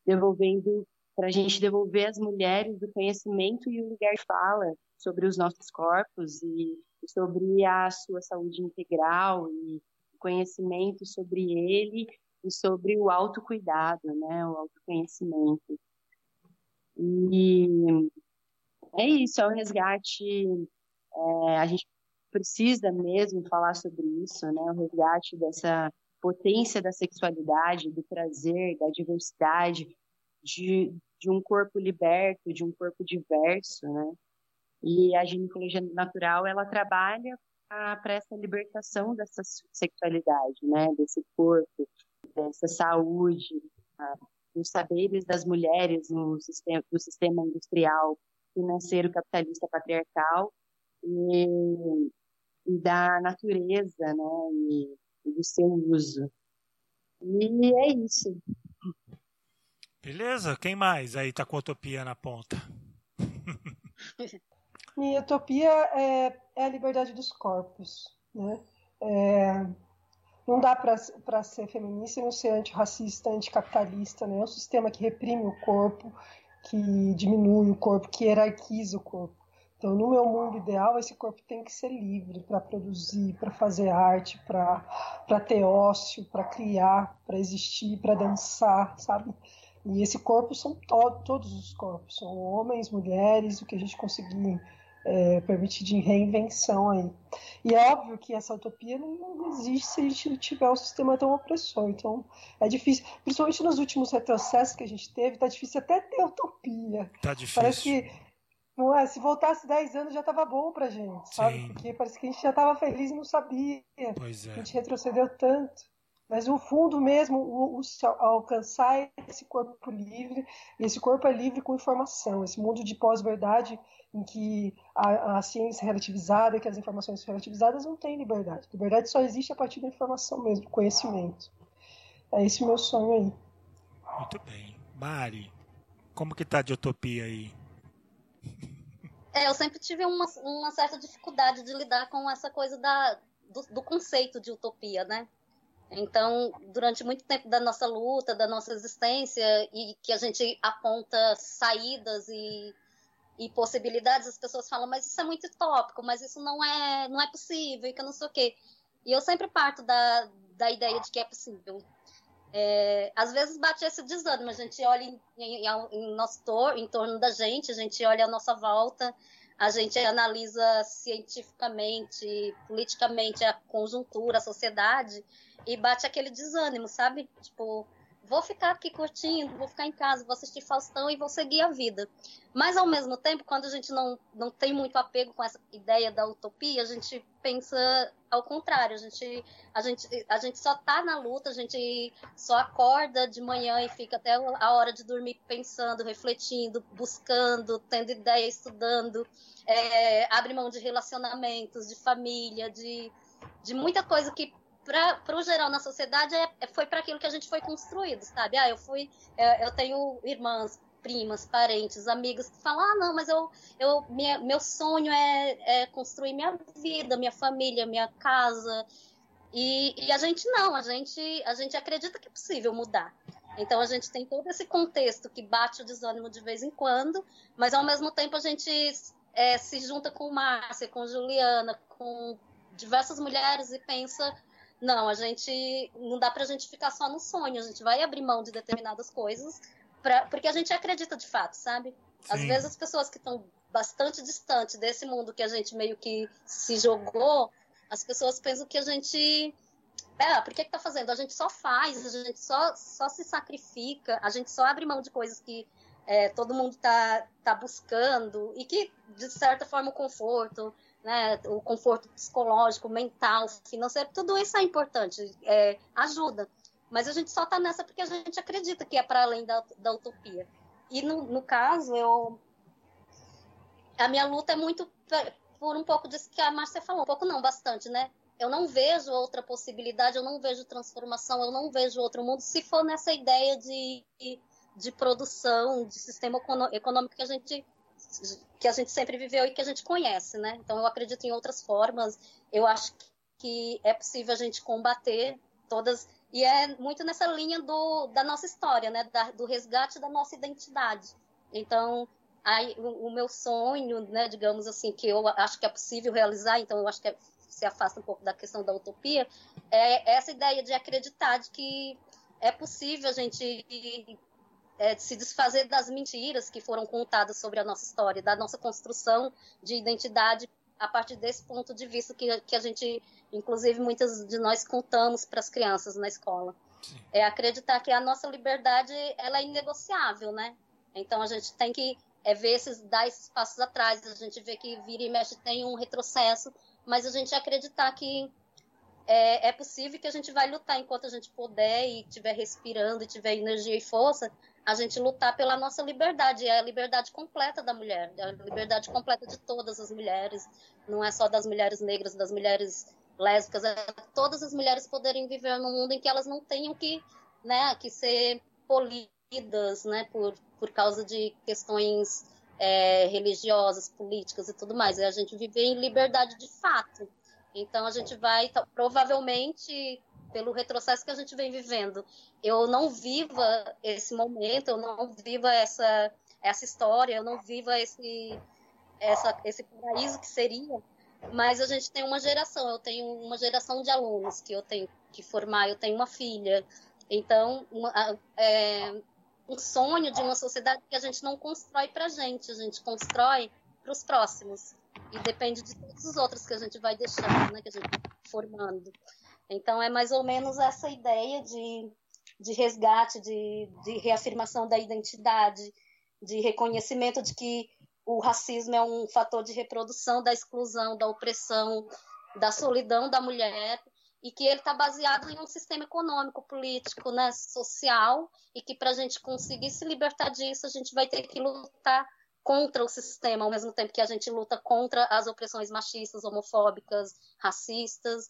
S2: devolvendo para a gente devolver às mulheres o conhecimento e o lugar de fala sobre os nossos corpos e sobre a sua saúde integral e conhecimento sobre ele e sobre o autocuidado, né, o autoconhecimento. E é isso, é um resgate, é, a gente precisa mesmo falar sobre isso, né, o resgate dessa potência da sexualidade, do prazer, da diversidade, de, de um corpo liberto, de um corpo diverso, né, e a ginecologia natural, ela trabalha para essa libertação dessa sexualidade, né, desse corpo, dessa saúde, dos saberes das mulheres no sistema, do sistema industrial, financeiro, capitalista, patriarcal e, e da natureza, né, e, e do seu uso. E é isso.
S1: Beleza, quem mais aí tá com utopia na ponta?
S4: Minha utopia é, é a liberdade dos corpos. Né? É, não dá para ser feminista e não ser antirracista, anticapitalista. Né? É um sistema que reprime o corpo, que diminui o corpo, que hierarquiza o corpo. Então, no meu mundo ideal, esse corpo tem que ser livre para produzir, para fazer arte, para ter ócio, para criar, para existir, para dançar, sabe? E esse corpo são to todos os corpos, são homens, mulheres, o que a gente conseguir é, permite de reinvenção aí. E é óbvio que essa utopia não existe se a gente tiver um sistema tão opressor. Então, é difícil. Principalmente nos últimos retrocessos que a gente teve, tá difícil até ter utopia.
S1: Tá difícil.
S4: Parece que não é, se voltasse 10 anos já tava bom pra gente, sabe? Sim. Porque parece que a gente já tava feliz e não sabia.
S1: Pois é.
S4: A gente retrocedeu tanto. Mas o fundo mesmo, o, o, alcançar esse corpo livre, e esse corpo é livre com informação, esse mundo de pós-verdade em que a, a, ciência é relativizada, que as informações são relativizadas, não tem liberdade. Liberdade só existe a partir da informação mesmo, do conhecimento. É esse meu sonho aí.
S1: Muito bem. Mari, como que tá de utopia aí?
S3: É, eu sempre tive uma, uma certa dificuldade de lidar com essa coisa da, do, do conceito de utopia, né? Então, durante muito tempo da nossa luta, da nossa existência, e que a gente aponta saídas e, e possibilidades, as pessoas falam, mas isso é muito utópico, mas isso não é, não é possível, que eu não sei o quê. E eu sempre parto da, da ideia de que é possível. É, às vezes bate esse desânimo, a gente olha em, em, em nosso tor em torno da gente, a gente olha a nossa volta, a gente analisa cientificamente, politicamente a conjuntura, a sociedade, e bate aquele desânimo, sabe? Tipo, vou ficar aqui curtindo, vou ficar em casa, vou assistir Faustão e vou seguir a vida. Mas ao mesmo tempo, quando a gente não, não tem muito apego com essa ideia da utopia, a gente pensa ao contrário, a gente, a gente, a gente só tá na luta, a gente só acorda de manhã e fica até a hora de dormir pensando, refletindo, buscando, tendo ideia, estudando, é, abre mão de relacionamentos, de família, de, de muita coisa que para o geral na sociedade é, é foi para aquilo que a gente foi construído, sabe? Ah, eu fui, é, eu tenho irmãs, primas, parentes, amigos que falam, ah, não, mas eu, eu minha, meu sonho é, é, construir minha vida, minha família, minha casa. E, e, a gente não, a gente, a gente acredita que é possível mudar. Então a gente tem todo esse contexto que bate o desânimo de vez em quando, mas ao mesmo tempo a gente é, se junta com Márcia, com Juliana, com diversas mulheres e pensa não, a gente não dá pra gente ficar só no sonho, a gente vai abrir mão de determinadas coisas, pra, porque a gente acredita de fato, sabe? Sim. Às vezes as pessoas que estão bastante distantes desse mundo que a gente meio que se jogou, as pessoas pensam que a gente. É, por que, que tá fazendo? A gente só faz, a gente só, só se sacrifica, a gente só abre mão de coisas que é, todo mundo tá, tá buscando e que, de certa forma, o conforto, né, o conforto psicológico, mental, financeiro, tudo isso é importante, é, ajuda. Mas a gente só está nessa porque a gente acredita que é para além da, da utopia. E no, no caso, eu. A minha luta é muito por um pouco disso que a Márcia falou, um pouco não, bastante, né? Eu não vejo outra possibilidade, eu não vejo transformação, eu não vejo outro mundo se for nessa ideia de, de produção, de sistema econômico que a gente que a gente sempre viveu e que a gente conhece, né? Então eu acredito em outras formas. Eu acho que é possível a gente combater todas e é muito nessa linha do, da nossa história, né? Da, do resgate da nossa identidade. Então aí, o, o, meu sonho, né? Digamos assim, que eu acho que é possível realizar. Então eu acho que é, se afasta um pouco da questão da utopia é essa ideia de acreditar de que é possível a gente é, se desfazer das mentiras que foram contadas sobre a nossa história, da nossa construção de identidade a partir desse ponto de vista que, que a gente, inclusive, muitas de nós contamos para as crianças na escola. Sim. É acreditar que a nossa liberdade ela é inegociável, né? Então a gente tem que é, ver esses, dar esses passos atrás, a gente vê que vira e mexe tem um retrocesso, mas a gente acreditar que é, é possível que a gente vai lutar enquanto a gente puder e estiver respirando e tiver energia e força, a gente lutar pela nossa liberdade, é a liberdade completa da mulher, é a liberdade completa de todas as mulheres, não é só das mulheres negras, das mulheres lésbicas, é todas as mulheres poderem viver num mundo em que elas não tenham que, né, que ser polidas, né, por, por causa de questões é, religiosas, políticas e tudo mais, é a gente viver em liberdade de fato. Então a gente vai provavelmente pelo retrocesso que a gente vem vivendo. Eu não viva esse momento, eu não viva essa, essa história, eu não viva esse, essa, esse paraíso que seria, mas a gente tem uma geração, eu tenho uma geração de alunos que eu tenho que formar, eu tenho uma filha. Então, uma, é, um sonho de uma sociedade que a gente não constrói para a gente, a gente constrói para os próximos. E depende de todos os outros que a gente vai deixando, né, que a gente vai formando. Então, é mais ou menos essa ideia de, de resgate, de, de reafirmação da identidade, de reconhecimento de que o racismo é um fator de reprodução da exclusão, da opressão, da solidão da mulher e que ele está baseado em um sistema econômico, político, né, social e que para a gente conseguir se libertar disso a gente vai ter que lutar contra o sistema ao mesmo tempo que a gente luta contra as opressões machistas, homofóbicas, racistas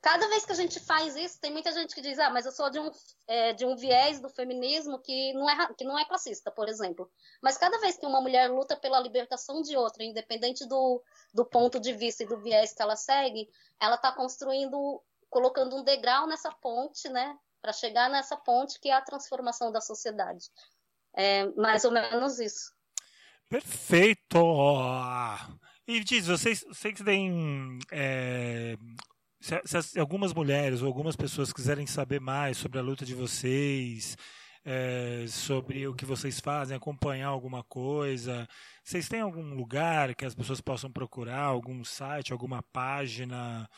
S3: cada vez que a gente faz isso, tem muita gente que diz, ah, mas eu sou de um, é, de um viés do feminismo que não, é, que não é classista, por exemplo. Mas cada vez que uma mulher luta pela libertação de outra, independente do, do ponto de vista e do viés que ela segue, ela está construindo, colocando um degrau nessa ponte, né, para chegar nessa ponte que é a transformação da sociedade. É mais ou menos isso.
S1: Perfeito! E diz, vocês, vocês têm é, se, se, algumas mulheres ou algumas pessoas quiserem saber mais sobre a luta de vocês, é, sobre o que vocês fazem, acompanhar alguma coisa, vocês têm algum lugar que as pessoas possam procurar, algum site, alguma página,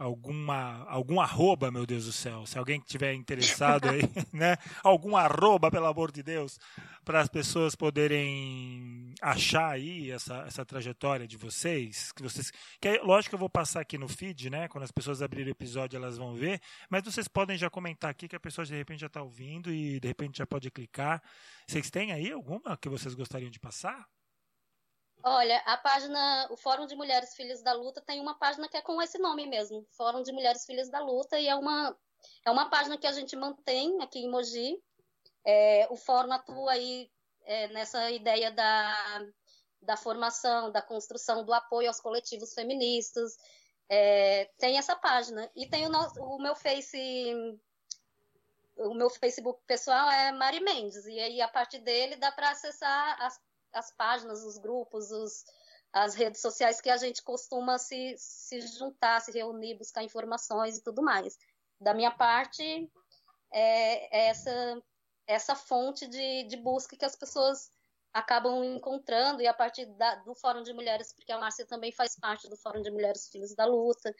S1: alguma algum arroba, meu Deus do céu, se alguém tiver interessado aí, né? Algum arroba, pelo amor de Deus, para as pessoas poderem achar aí essa, essa trajetória de vocês, que vocês, que é, lógico que eu vou passar aqui no feed, né? Quando as pessoas abrirem o episódio, elas vão ver, mas vocês podem já comentar aqui que a pessoa de repente já está ouvindo e de repente já pode clicar. Vocês têm aí alguma que vocês gostariam de passar?
S3: Olha, a página, o Fórum de Mulheres Filhas da Luta tem uma página que é com esse nome mesmo, Fórum de Mulheres Filhas da Luta, e é uma, é uma página que a gente mantém aqui em Mogi. É, o fórum atua aí é, nessa ideia da, da formação, da construção do apoio aos coletivos feministas. É, tem essa página. E tem o, nosso, o meu Face. O meu Facebook pessoal é Mari Mendes, e aí a partir dele dá para acessar as as páginas, os grupos, os, as redes sociais que a gente costuma se, se juntar, se reunir, buscar informações e tudo mais. Da minha parte, é, é essa, essa fonte de, de busca que as pessoas acabam encontrando, e a partir da, do Fórum de Mulheres, porque a Márcia também faz parte do Fórum de Mulheres Filhos da Luta,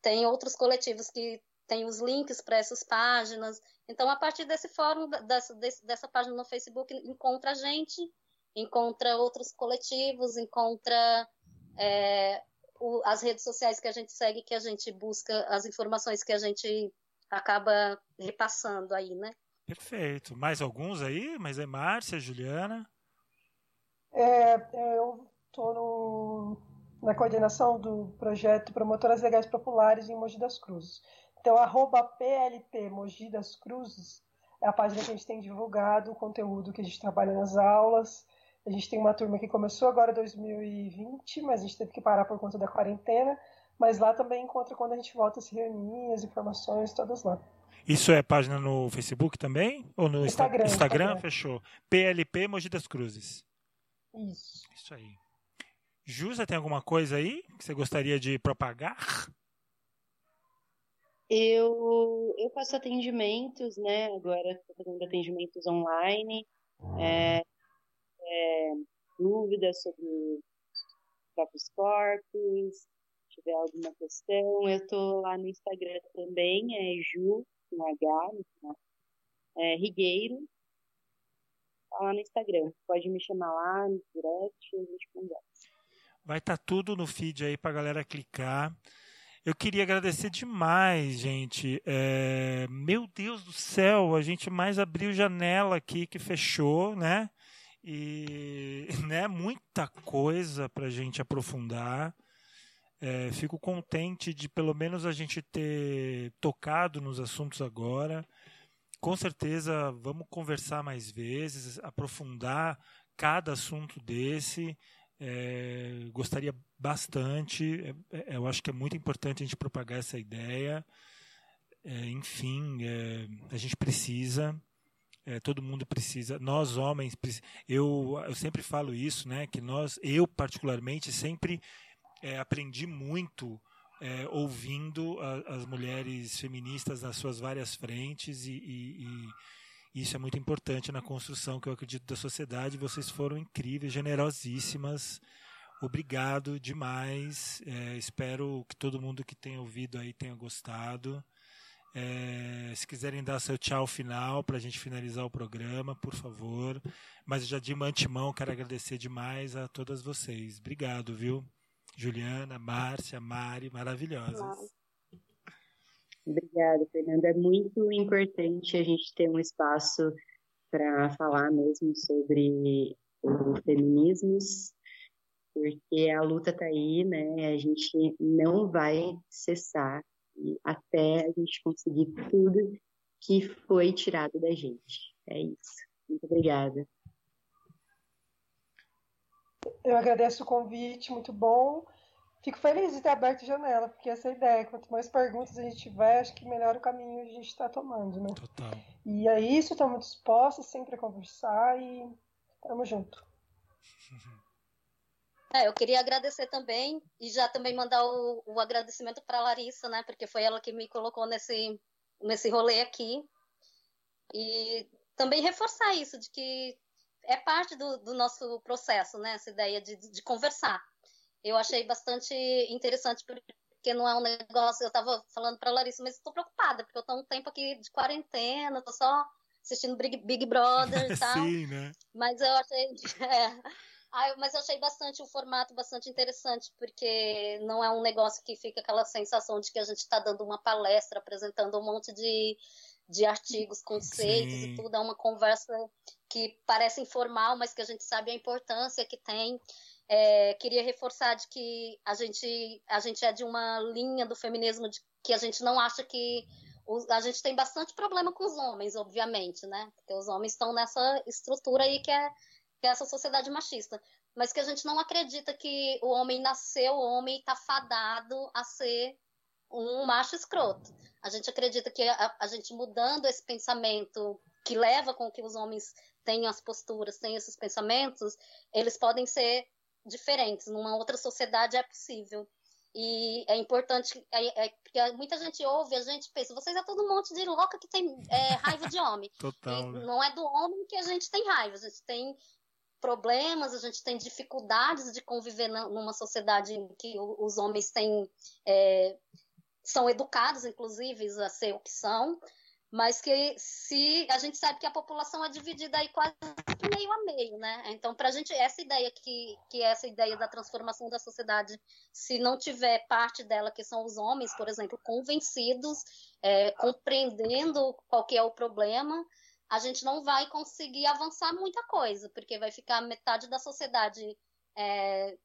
S3: tem outros coletivos que têm os links para essas páginas. Então, a partir desse fórum, dessa, dessa página no Facebook, encontra a gente encontra outros coletivos, encontra é, o, as redes sociais que a gente segue, que a gente busca as informações que a gente acaba repassando aí, né?
S1: Perfeito. Mais alguns aí? Mas é Márcia, Juliana?
S4: É, é eu estou na coordenação do projeto Promotoras Legais Populares em Mogi das Cruzes. Então, arroba PLP Mogi das Cruzes é a página que a gente tem divulgado o conteúdo que a gente trabalha nas aulas, a gente tem uma turma que começou agora em 2020, mas a gente teve que parar por conta da quarentena. Mas lá também encontra quando a gente volta a se reunir, as informações todas lá.
S1: Isso é página no Facebook também? Ou no Instagram? Instagram, Instagram. fechou. PLP Mogi das Cruzes.
S4: Isso.
S1: Isso aí. Jusa, tem alguma coisa aí que você gostaria de propagar?
S2: Eu, eu faço atendimentos, né? Agora estou fazendo atendimentos online. É, é, dúvidas sobre próprios corpos, tiver alguma questão, eu estou lá no Instagram também, é Ju, com H, no final, é, Rigueiro, tá lá no Instagram. Pode me chamar lá no direct a gente conversa.
S1: Vai estar tá tudo no feed aí para galera clicar. Eu queria agradecer demais, gente. É... Meu Deus do céu, a gente mais abriu janela aqui que fechou, né? E né, muita coisa para a gente aprofundar. É, fico contente de pelo menos a gente ter tocado nos assuntos agora. Com certeza vamos conversar mais vezes, aprofundar cada assunto desse. É, gostaria bastante. É, é eu acho que é muito importante a gente propagar essa ideia. É, enfim, é, a gente precisa. É, todo mundo precisa, nós homens, eu, eu sempre falo isso, né? Que nós, eu particularmente, sempre é, aprendi muito é, ouvindo a, as mulheres feministas nas suas várias frentes e, e, e, isso é muito importante na construção que eu acredito da sociedade. Vocês foram incríveis, generosíssimas. Obrigado demais. É, espero que todo mundo que tenha ouvido aí tenha gostado. É, se quiserem dar seu tchau final para a gente finalizar o programa, por favor. Mas já de antemão quero agradecer demais a todas vocês. Obrigado, viu? Juliana, Márcia, Mari, maravilhosas.
S2: Obrigada, Fernanda. É muito importante a gente ter um espaço para falar mesmo sobre feminismos, porque a luta está aí, né? A gente não vai cessar até a gente conseguir tudo que foi tirado da gente. É isso. Muito obrigada.
S4: Eu agradeço o convite, muito bom. Fico feliz de ter aberto a janela, porque essa é a ideia. Quanto mais perguntas a gente tiver, acho que melhor o caminho a gente está tomando, né?
S1: Total.
S4: E é isso, estamos dispostos sempre a conversar e estamos junto.
S3: É, eu queria agradecer também e já também mandar o, o agradecimento para a Larissa, né? Porque foi ela que me colocou nesse, nesse rolê aqui. E também reforçar isso, de que é parte do, do nosso processo, né? Essa ideia de, de conversar. Eu achei bastante interessante porque porque não é um negócio. Eu estava falando para Larissa, mas estou preocupada, porque eu estou um tempo aqui de quarentena, estou só assistindo Big, Big Brother e tal.
S1: Sim, né?
S3: Mas eu achei. É, mas eu achei bastante o formato bastante interessante, porque não é um negócio que fica aquela sensação de que a gente está dando uma palestra, apresentando um monte de, de artigos, conceitos Sim. e tudo. É uma conversa que parece informal, mas que a gente sabe a importância que tem. É, queria reforçar de que a gente, a gente é de uma linha do feminismo de, que a gente não acha que a gente tem bastante problema com os homens, obviamente, né? Porque os homens estão nessa estrutura aí que é, que é essa sociedade machista. Mas que a gente não acredita que o homem nasceu homem e está fadado a ser um macho escroto. A gente acredita que a, a gente mudando esse pensamento que leva com que os homens tenham as posturas, tenham esses pensamentos, eles podem ser diferentes. Numa outra sociedade é possível. E é importante, é, é, porque muita gente ouve, a gente pensa, vocês é todo um monte de louca que tem é, raiva de homem.
S1: Total, né?
S3: Não é do homem que a gente tem raiva, a gente tem problemas, a gente tem dificuldades de conviver numa sociedade em que os homens têm, é, são educados, inclusive, a ser o que são, mas que se a gente sabe que a população é dividida aí quase meio a meio, né? Então, para a gente, essa ideia que, que essa ideia da transformação da sociedade, se não tiver parte dela, que são os homens, por exemplo, convencidos, é, compreendendo qual que é o problema, a gente não vai conseguir avançar muita coisa, porque vai ficar metade da sociedade é,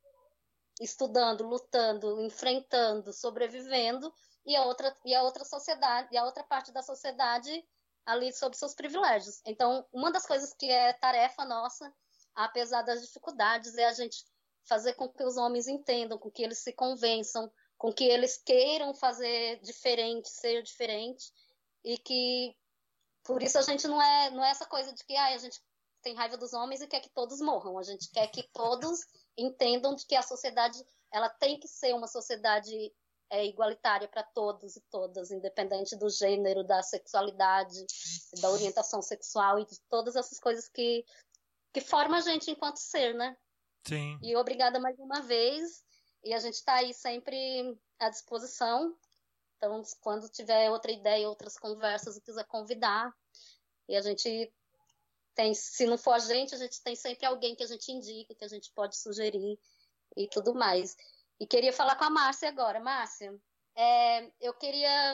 S3: estudando, lutando, enfrentando, sobrevivendo, e a outra e a outra sociedade e a outra parte da sociedade ali sob seus privilégios. Então, uma das coisas que é tarefa nossa, apesar das dificuldades, é a gente fazer com que os homens entendam, com que eles se convençam, com que eles queiram fazer diferente, ser diferente, e que por isso a gente não é não é essa coisa de que ah, a gente tem raiva dos homens e quer que todos morram. A gente quer que todos entendam de que a sociedade ela tem que ser uma sociedade é igualitária para todos e todas, independente do gênero, da sexualidade, da orientação sexual e de todas essas coisas que, que formam a gente enquanto ser, né?
S1: Sim.
S3: E obrigada mais uma vez. E a gente está aí sempre à disposição. Então, quando tiver outra ideia, outras conversas e quiser convidar, e a gente tem, se não for a gente, a gente tem sempre alguém que a gente indica, que a gente pode sugerir e tudo mais. E queria falar com a Márcia agora. Márcia, é, eu queria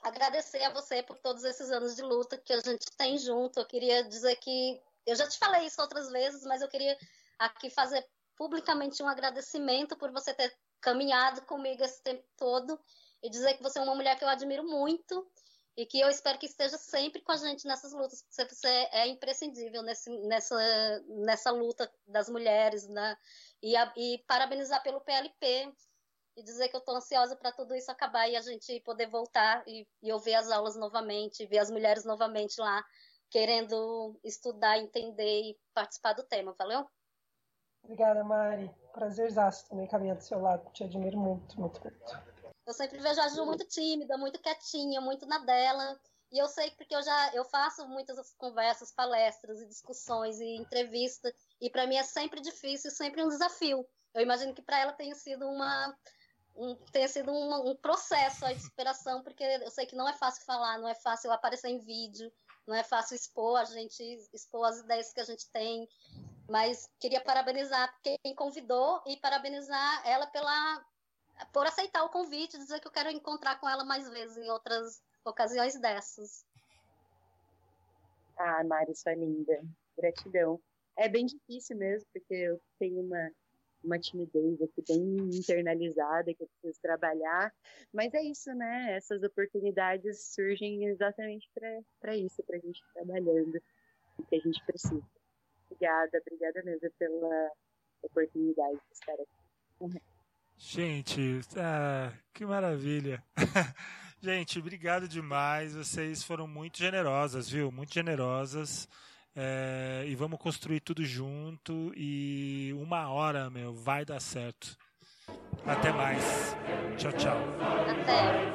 S3: agradecer a você por todos esses anos de luta que a gente tem junto. Eu queria dizer que eu já te falei isso outras vezes, mas eu queria aqui fazer publicamente um agradecimento por você ter caminhado comigo esse tempo todo e dizer que você é uma mulher que eu admiro muito e que eu espero que esteja sempre com a gente nessas lutas, porque você é imprescindível nesse, nessa, nessa luta das mulheres, né? E, a, e parabenizar pelo PLP e dizer que eu estou ansiosa para tudo isso acabar e a gente poder voltar e, e ouvir as aulas novamente, ver as mulheres novamente lá, querendo estudar, entender e participar do tema. Valeu?
S4: Obrigada, Mari. Prazerzaço também caminhar do seu lado. Te admiro muito, muito, muito.
S3: Eu sempre vejo a Ju muito tímida, muito quietinha, muito na dela. E eu sei porque eu já eu faço muitas conversas, palestras e discussões e entrevistas e para mim é sempre difícil, sempre um desafio. Eu imagino que para ela tenha sido uma um, tenha sido um, um processo de inspiração, porque eu sei que não é fácil falar, não é fácil aparecer em vídeo, não é fácil expor a gente, expor as ideias que a gente tem. Mas queria parabenizar quem convidou e parabenizar ela pela por aceitar o convite, dizer que eu quero encontrar com ela mais vezes em outras ocasiões dessas.
S2: Ah, Mari, sua linda. Gratidão. É bem difícil mesmo, porque eu tenho uma, uma timidez aqui bem internalizada que eu preciso trabalhar. Mas é isso, né? Essas oportunidades surgem exatamente para isso, para a gente trabalhando o que a gente precisa. Obrigada, obrigada mesmo pela oportunidade de estar aqui.
S1: Gente, ah, que maravilha. Gente, obrigado demais. Vocês foram muito generosas, viu? Muito generosas. É, e vamos construir tudo junto. E uma hora, meu, vai dar certo. Até mais. Tchau, tchau.
S3: Até.